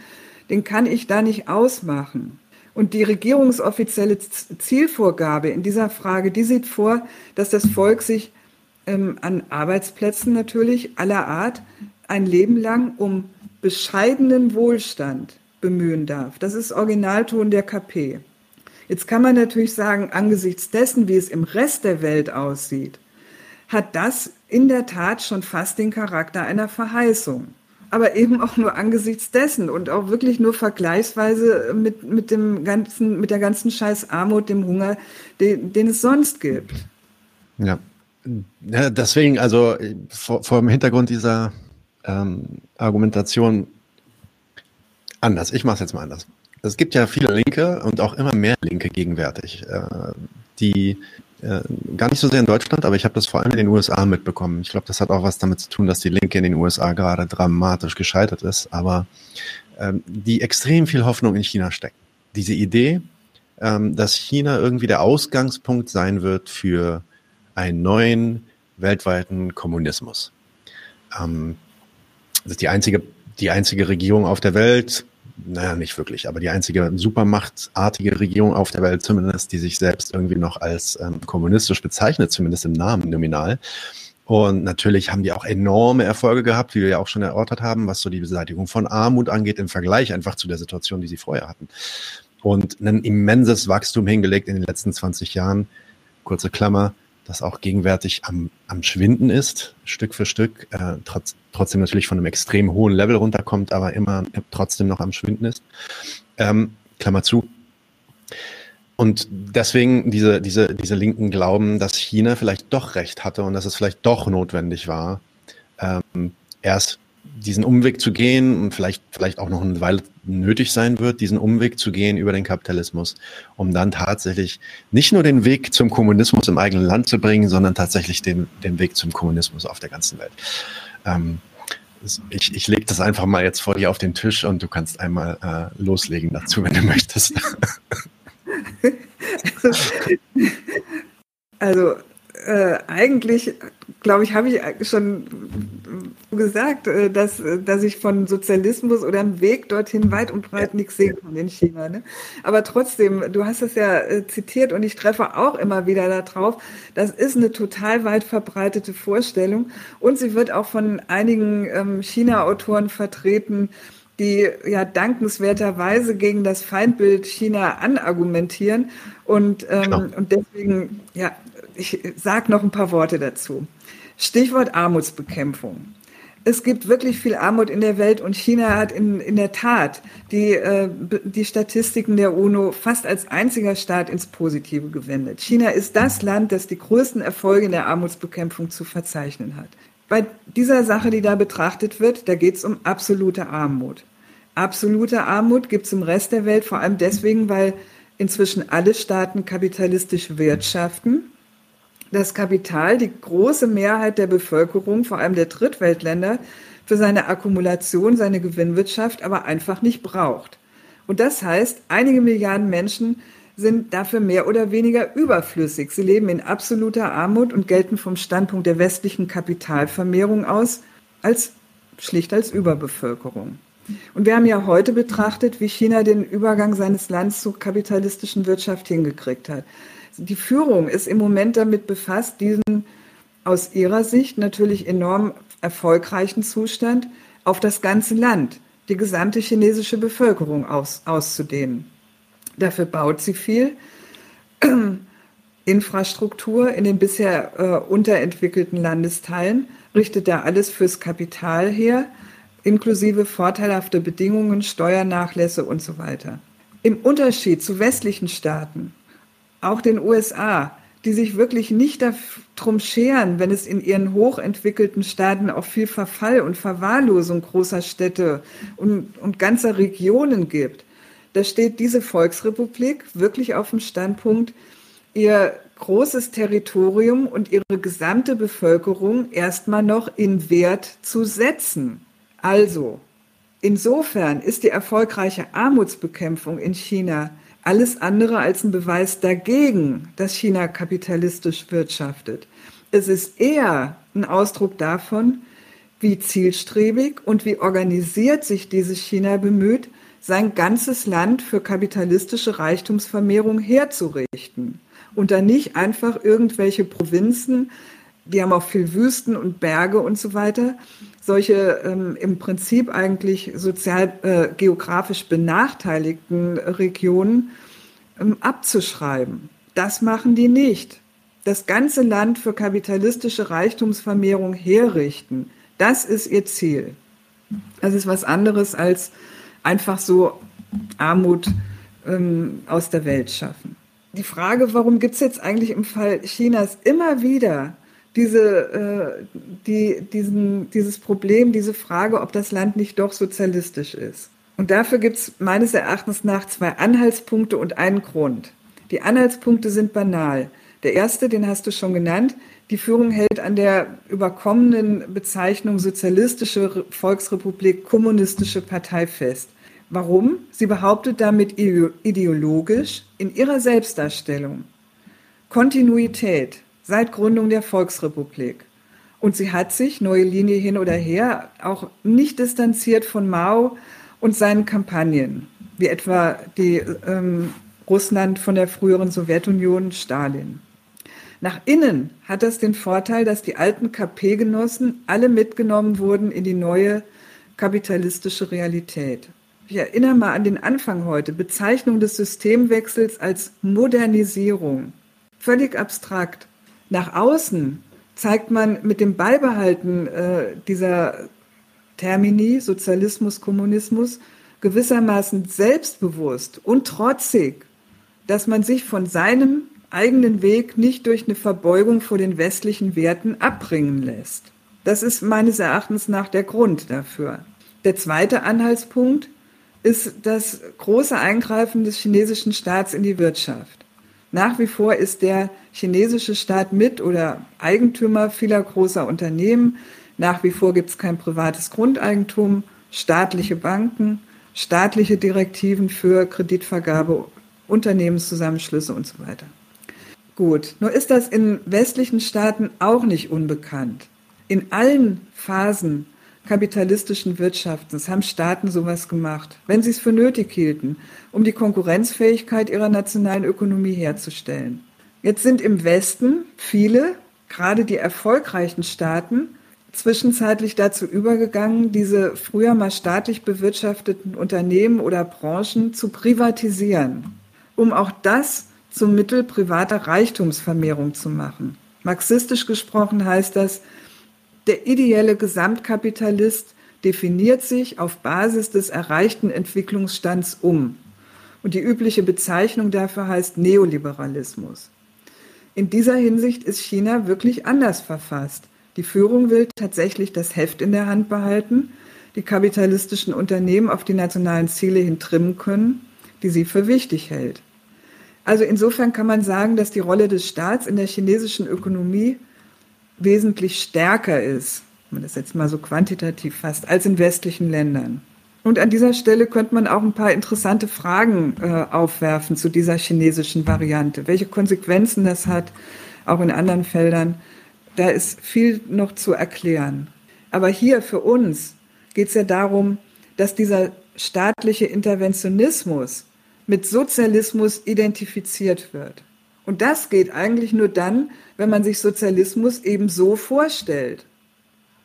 Speaker 2: den kann ich da nicht ausmachen. Und die regierungsoffizielle Zielvorgabe in dieser Frage, die sieht vor, dass das Volk sich ähm, an Arbeitsplätzen natürlich aller Art ein Leben lang um bescheidenen Wohlstand bemühen darf. Das ist Originalton der KP. Jetzt kann man natürlich sagen, angesichts dessen, wie es im Rest der Welt aussieht, hat das in der Tat schon fast den Charakter einer Verheißung. Aber eben auch nur angesichts dessen und auch wirklich nur vergleichsweise mit, mit, dem ganzen, mit der ganzen Scheiß Armut, dem Hunger, den, den es sonst gibt.
Speaker 1: Ja. ja deswegen, also vor, vor dem Hintergrund dieser ähm, Argumentation anders. Ich mache es jetzt mal anders. Es gibt ja viele Linke und auch immer mehr Linke gegenwärtig, äh, die äh, gar nicht so sehr in Deutschland, aber ich habe das vor allem in den USA mitbekommen. Ich glaube, das hat auch was damit zu tun, dass die Linke in den USA gerade dramatisch gescheitert ist, aber ähm, die extrem viel Hoffnung in China stecken. Diese Idee, ähm, dass China irgendwie der Ausgangspunkt sein wird für einen neuen weltweiten Kommunismus. Ähm, das ist die einzige, die einzige Regierung auf der Welt, naja, nicht wirklich, aber die einzige supermachtartige Regierung auf der Welt zumindest, die sich selbst irgendwie noch als ähm, kommunistisch bezeichnet, zumindest im Namen nominal. Und natürlich haben die auch enorme Erfolge gehabt, wie wir ja auch schon erörtert haben, was so die Beseitigung von Armut angeht, im Vergleich einfach zu der Situation, die sie vorher hatten. Und ein immenses Wachstum hingelegt in den letzten 20 Jahren. Kurze Klammer, das auch gegenwärtig am, am Schwinden ist, Stück für Stück, äh, trotz, trotzdem natürlich von einem extrem hohen Level runterkommt, aber immer trotzdem noch am Schwinden ist. Ähm, Klammer zu. Und deswegen diese, diese, diese Linken glauben, dass China vielleicht doch recht hatte und dass es vielleicht doch notwendig war, ähm, erst diesen Umweg zu gehen und vielleicht, vielleicht auch noch eine Weile nötig sein wird, diesen Umweg zu gehen über den Kapitalismus, um dann tatsächlich nicht nur den Weg zum Kommunismus im eigenen Land zu bringen, sondern tatsächlich den, den Weg zum Kommunismus auf der ganzen Welt. Ähm, ich, ich lege das einfach mal jetzt vor dir auf den Tisch und du kannst einmal äh, loslegen dazu, wenn du möchtest.
Speaker 2: also äh, eigentlich, glaube ich, habe ich schon gesagt, äh, dass, dass ich von Sozialismus oder einem Weg dorthin weit und breit nichts sehen kann in China. Ne? Aber trotzdem, du hast es ja äh, zitiert und ich treffe auch immer wieder darauf, das ist eine total weit verbreitete Vorstellung und sie wird auch von einigen ähm, China-Autoren vertreten, die ja dankenswerterweise gegen das Feindbild China anargumentieren. Und, ähm, genau. und deswegen, ja, ich sage noch ein paar Worte dazu. Stichwort Armutsbekämpfung. Es gibt wirklich viel Armut in der Welt und China hat in, in der Tat die, äh, die Statistiken der UNO fast als einziger Staat ins Positive gewendet. China ist das Land, das die größten Erfolge in der Armutsbekämpfung zu verzeichnen hat. Bei dieser Sache, die da betrachtet wird, da geht es um absolute Armut. Absolute Armut gibt es im Rest der Welt vor allem deswegen, weil inzwischen alle Staaten kapitalistisch wirtschaften das Kapital die große Mehrheit der Bevölkerung, vor allem der Drittweltländer, für seine Akkumulation, seine Gewinnwirtschaft aber einfach nicht braucht. Und das heißt, einige Milliarden Menschen sind dafür mehr oder weniger überflüssig. Sie leben in absoluter Armut und gelten vom Standpunkt der westlichen Kapitalvermehrung aus als schlicht als Überbevölkerung. Und wir haben ja heute betrachtet, wie China den Übergang seines Landes zur kapitalistischen Wirtschaft hingekriegt hat die Führung ist im Moment damit befasst, diesen aus ihrer Sicht natürlich enorm erfolgreichen Zustand auf das ganze Land, die gesamte chinesische Bevölkerung aus, auszudehnen. Dafür baut sie viel Infrastruktur in den bisher äh, unterentwickelten Landesteilen, richtet da alles fürs Kapital her, inklusive vorteilhafte Bedingungen, Steuernachlässe und so weiter. Im Unterschied zu westlichen Staaten auch den USA, die sich wirklich nicht darum scheren, wenn es in ihren hochentwickelten Staaten auch viel Verfall und Verwahrlosung großer Städte und, und ganzer Regionen gibt. Da steht diese Volksrepublik wirklich auf dem Standpunkt, ihr großes Territorium und ihre gesamte Bevölkerung erstmal noch in Wert zu setzen. Also, insofern ist die erfolgreiche Armutsbekämpfung in China alles andere als ein Beweis dagegen, dass China kapitalistisch wirtschaftet. Es ist eher ein Ausdruck davon, wie zielstrebig und wie organisiert sich dieses China bemüht, sein ganzes Land für kapitalistische Reichtumsvermehrung herzurichten und dann nicht einfach irgendwelche Provinzen, die haben auch viel Wüsten und Berge und so weiter, solche ähm, im Prinzip eigentlich sozial äh, geografisch benachteiligten Regionen ähm, abzuschreiben. Das machen die nicht. Das ganze Land für kapitalistische Reichtumsvermehrung herrichten, das ist ihr Ziel. Das ist was anderes als einfach so Armut ähm, aus der Welt schaffen. Die Frage, warum gibt es jetzt eigentlich im Fall Chinas immer wieder diese, äh, die, diesen, dieses Problem, diese Frage, ob das Land nicht doch sozialistisch ist. Und dafür gibt es meines Erachtens nach zwei Anhaltspunkte und einen Grund. Die Anhaltspunkte sind banal. Der erste, den hast du schon genannt, die Führung hält an der überkommenen Bezeichnung Sozialistische Volksrepublik Kommunistische Partei fest. Warum? Sie behauptet damit ideologisch in ihrer Selbstdarstellung Kontinuität seit Gründung der Volksrepublik. Und sie hat sich, neue Linie hin oder her, auch nicht distanziert von Mao und seinen Kampagnen, wie etwa die ähm, Russland von der früheren Sowjetunion Stalin. Nach innen hat das den Vorteil, dass die alten KP-Genossen alle mitgenommen wurden in die neue kapitalistische Realität. Ich erinnere mal an den Anfang heute. Bezeichnung des Systemwechsels als Modernisierung. Völlig abstrakt. Nach außen zeigt man mit dem Beibehalten äh, dieser Termini, Sozialismus, Kommunismus, gewissermaßen selbstbewusst und trotzig, dass man sich von seinem eigenen Weg nicht durch eine Verbeugung vor den westlichen Werten abbringen lässt. Das ist meines Erachtens nach der Grund dafür. Der zweite Anhaltspunkt ist das große Eingreifen des chinesischen Staats in die Wirtschaft. Nach wie vor ist der chinesische Staat mit oder Eigentümer vieler großer Unternehmen. Nach wie vor gibt es kein privates Grundeigentum, staatliche Banken, staatliche Direktiven für Kreditvergabe, Unternehmenszusammenschlüsse und so weiter. Gut, nur ist das in westlichen Staaten auch nicht unbekannt. In allen Phasen kapitalistischen Wirtschaftens haben Staaten sowas gemacht, wenn sie es für nötig hielten, um die Konkurrenzfähigkeit ihrer nationalen Ökonomie herzustellen. Jetzt sind im Westen viele, gerade die erfolgreichen Staaten, zwischenzeitlich dazu übergegangen, diese früher mal staatlich bewirtschafteten Unternehmen oder Branchen zu privatisieren, um auch das zum Mittel privater Reichtumsvermehrung zu machen. Marxistisch gesprochen heißt das, der ideelle Gesamtkapitalist definiert sich auf Basis des erreichten Entwicklungsstands um. Und die übliche Bezeichnung dafür heißt Neoliberalismus. In dieser Hinsicht ist China wirklich anders verfasst. Die Führung will tatsächlich das Heft in der Hand behalten, die kapitalistischen Unternehmen auf die nationalen Ziele hin trimmen können, die sie für wichtig hält. Also insofern kann man sagen, dass die Rolle des Staats in der chinesischen Ökonomie wesentlich stärker ist, wenn man das jetzt mal so quantitativ fasst, als in westlichen Ländern. Und an dieser Stelle könnte man auch ein paar interessante Fragen äh, aufwerfen zu dieser chinesischen Variante. Welche Konsequenzen das hat, auch in anderen Feldern. Da ist viel noch zu erklären. Aber hier für uns geht es ja darum, dass dieser staatliche Interventionismus mit Sozialismus identifiziert wird. Und das geht eigentlich nur dann, wenn man sich Sozialismus eben so vorstellt.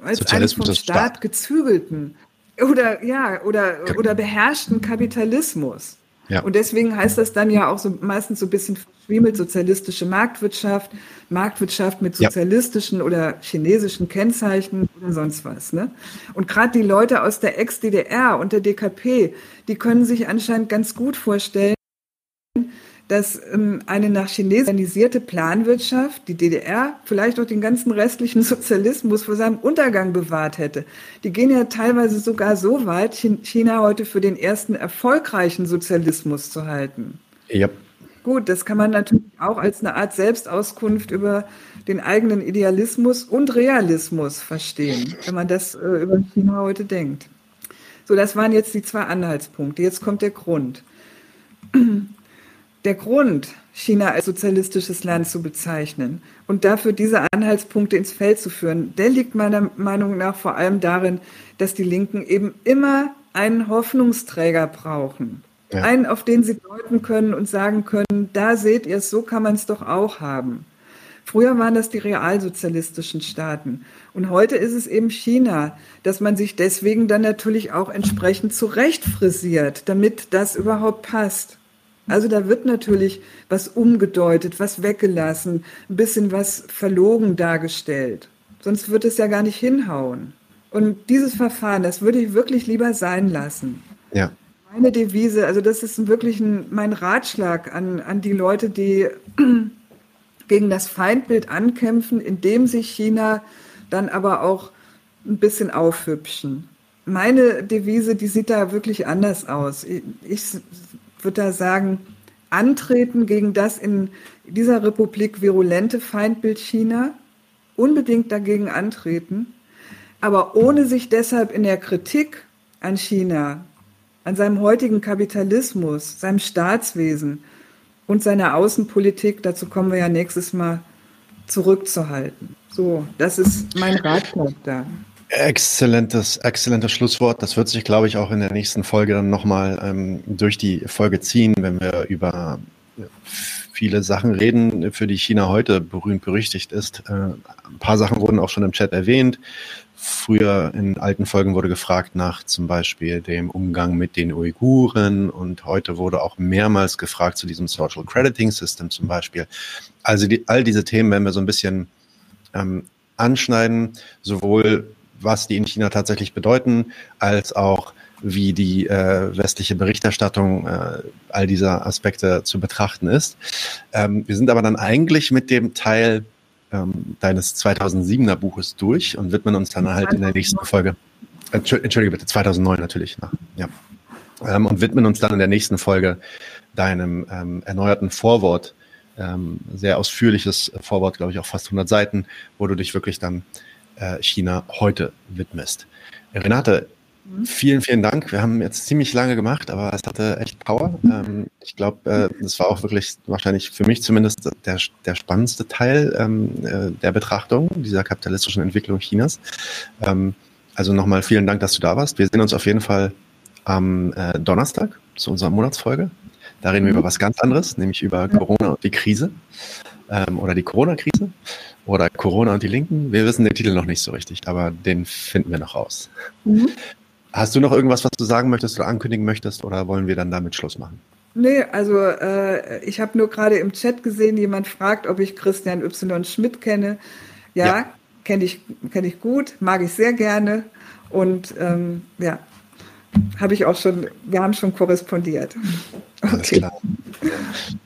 Speaker 2: Als einen vom Staat, Staat gezügelten oder ja oder oder beherrschten Kapitalismus. Ja. Und deswegen heißt das dann ja auch so meistens so ein bisschen verschwiemelt sozialistische Marktwirtschaft, Marktwirtschaft mit sozialistischen ja. oder chinesischen Kennzeichen oder sonst was. Ne? Und gerade die Leute aus der Ex-DDR und der DKP, die können sich anscheinend ganz gut vorstellen, dass ähm, eine nach Chinesen organisierte Planwirtschaft die DDR, vielleicht auch den ganzen restlichen Sozialismus vor seinem Untergang bewahrt hätte. Die gehen ja teilweise sogar so weit, China heute für den ersten erfolgreichen Sozialismus zu halten. Ja. Gut, das kann man natürlich auch als eine Art Selbstauskunft über den eigenen Idealismus und Realismus verstehen, wenn man das äh, über China heute denkt. So, das waren jetzt die zwei Anhaltspunkte. Jetzt kommt der Grund. Der Grund, China als sozialistisches Land zu bezeichnen und dafür diese Anhaltspunkte ins Feld zu führen, der liegt meiner Meinung nach vor allem darin, dass die Linken eben immer einen Hoffnungsträger brauchen. Ja. Einen, auf den sie deuten können und sagen können, da seht ihr es, so kann man es doch auch haben. Früher waren das die realsozialistischen Staaten. Und heute ist es eben China, dass man sich deswegen dann natürlich auch entsprechend zurechtfrisiert, damit das überhaupt passt. Also da wird natürlich was umgedeutet, was weggelassen, ein bisschen was verlogen dargestellt. Sonst wird es ja gar nicht hinhauen. Und dieses Verfahren, das würde ich wirklich lieber sein lassen.
Speaker 1: Ja.
Speaker 2: Meine Devise, also das ist wirklich ein, mein Ratschlag an, an die Leute, die gegen das Feindbild ankämpfen, indem sich China dann aber auch ein bisschen aufhübschen. Meine Devise, die sieht da wirklich anders aus. Ich, ich würde da sagen, antreten gegen das in dieser Republik virulente Feindbild China, unbedingt dagegen antreten, aber ohne sich deshalb in der Kritik an China, an seinem heutigen Kapitalismus, seinem Staatswesen und seiner Außenpolitik, dazu kommen wir ja nächstes Mal, zurückzuhalten. So, das ist mein Ratschlag da.
Speaker 1: Exzellentes, exzellentes Schlusswort. Das wird sich, glaube ich, auch in der nächsten Folge dann nochmal ähm, durch die Folge ziehen, wenn wir über viele Sachen reden, für die China heute berühmt berüchtigt ist. Äh, ein paar Sachen wurden auch schon im Chat erwähnt. Früher in alten Folgen wurde gefragt nach zum Beispiel dem Umgang mit den Uiguren und heute wurde auch mehrmals gefragt zu diesem Social Crediting System zum Beispiel. Also die, all diese Themen werden wir so ein bisschen ähm, anschneiden, sowohl was die in China tatsächlich bedeuten, als auch wie die äh, westliche Berichterstattung äh, all dieser Aspekte zu betrachten ist. Ähm, wir sind aber dann eigentlich mit dem Teil ähm, deines 2007er Buches durch und widmen uns dann halt in der nächsten Folge. Entschuldige bitte, 2009 natürlich. Nach, ja. Ähm, und widmen uns dann in der nächsten Folge deinem ähm, erneuerten Vorwort, ähm, sehr ausführliches Vorwort, glaube ich, auch fast 100 Seiten, wo du dich wirklich dann äh, China heute widmest. Renate, mhm. vielen, vielen Dank. Wir haben jetzt ziemlich lange gemacht, aber es hatte echt Power. Ähm, ich glaube, äh, das war auch wirklich wahrscheinlich für mich zumindest der, der spannendste Teil ähm, äh, der Betrachtung dieser kapitalistischen Entwicklung Chinas. Ähm, also nochmal vielen Dank, dass du da warst. Wir sehen uns auf jeden Fall am Donnerstag zu unserer Monatsfolge. Da reden wir über was ganz anderes, nämlich über Corona und die Krise ähm, oder die Corona-Krise oder Corona und die Linken. Wir wissen den Titel noch nicht so richtig, aber den finden wir noch raus. Mhm. Hast du noch irgendwas, was du sagen möchtest oder ankündigen möchtest oder wollen wir dann damit Schluss machen?
Speaker 2: Nee, also äh, ich habe nur gerade im Chat gesehen, jemand fragt, ob ich Christian Y. Schmidt kenne. Ja, ja. kenne ich, kenn ich gut, mag ich sehr gerne. Und ähm, ja, habe ich auch schon, wir haben schon korrespondiert.
Speaker 1: Okay. Alles klar.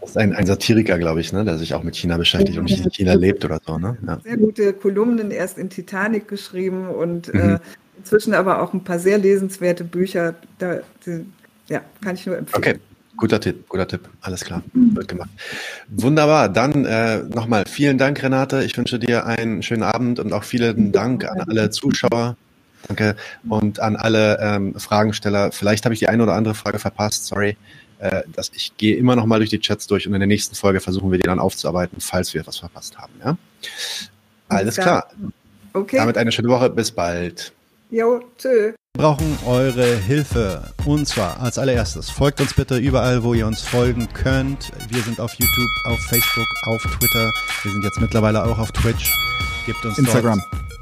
Speaker 1: Das ist ein, ein Satiriker, glaube ich, ne, der sich auch mit China beschäftigt und nicht in China lebt oder so. Ne?
Speaker 2: Ja. Sehr gute Kolumnen, erst in Titanic geschrieben und äh, mhm. äh, inzwischen aber auch ein paar sehr lesenswerte Bücher. Da, die, ja, kann ich nur empfehlen.
Speaker 1: Okay. Guter Tipp, guter Tipp. Alles klar, wird gemacht. Wunderbar. Dann äh, nochmal vielen Dank, Renate. Ich wünsche dir einen schönen Abend und auch vielen Dank an alle Zuschauer. Danke. Und an alle ähm, Fragensteller. Vielleicht habe ich die eine oder andere Frage verpasst. Sorry. Äh, dass ich gehe immer noch mal durch die Chats durch und in der nächsten Folge versuchen wir die dann aufzuarbeiten, falls wir etwas verpasst haben. Ja? Alles klar. Okay. Damit eine schöne Woche. Bis bald.
Speaker 2: Jo, tschö.
Speaker 1: Wir brauchen eure Hilfe. Und zwar als allererstes, folgt uns bitte überall, wo ihr uns folgen könnt. Wir sind auf YouTube, auf Facebook, auf Twitter. Wir sind jetzt mittlerweile auch auf Twitch. Gebt uns
Speaker 3: Instagram.
Speaker 1: Dort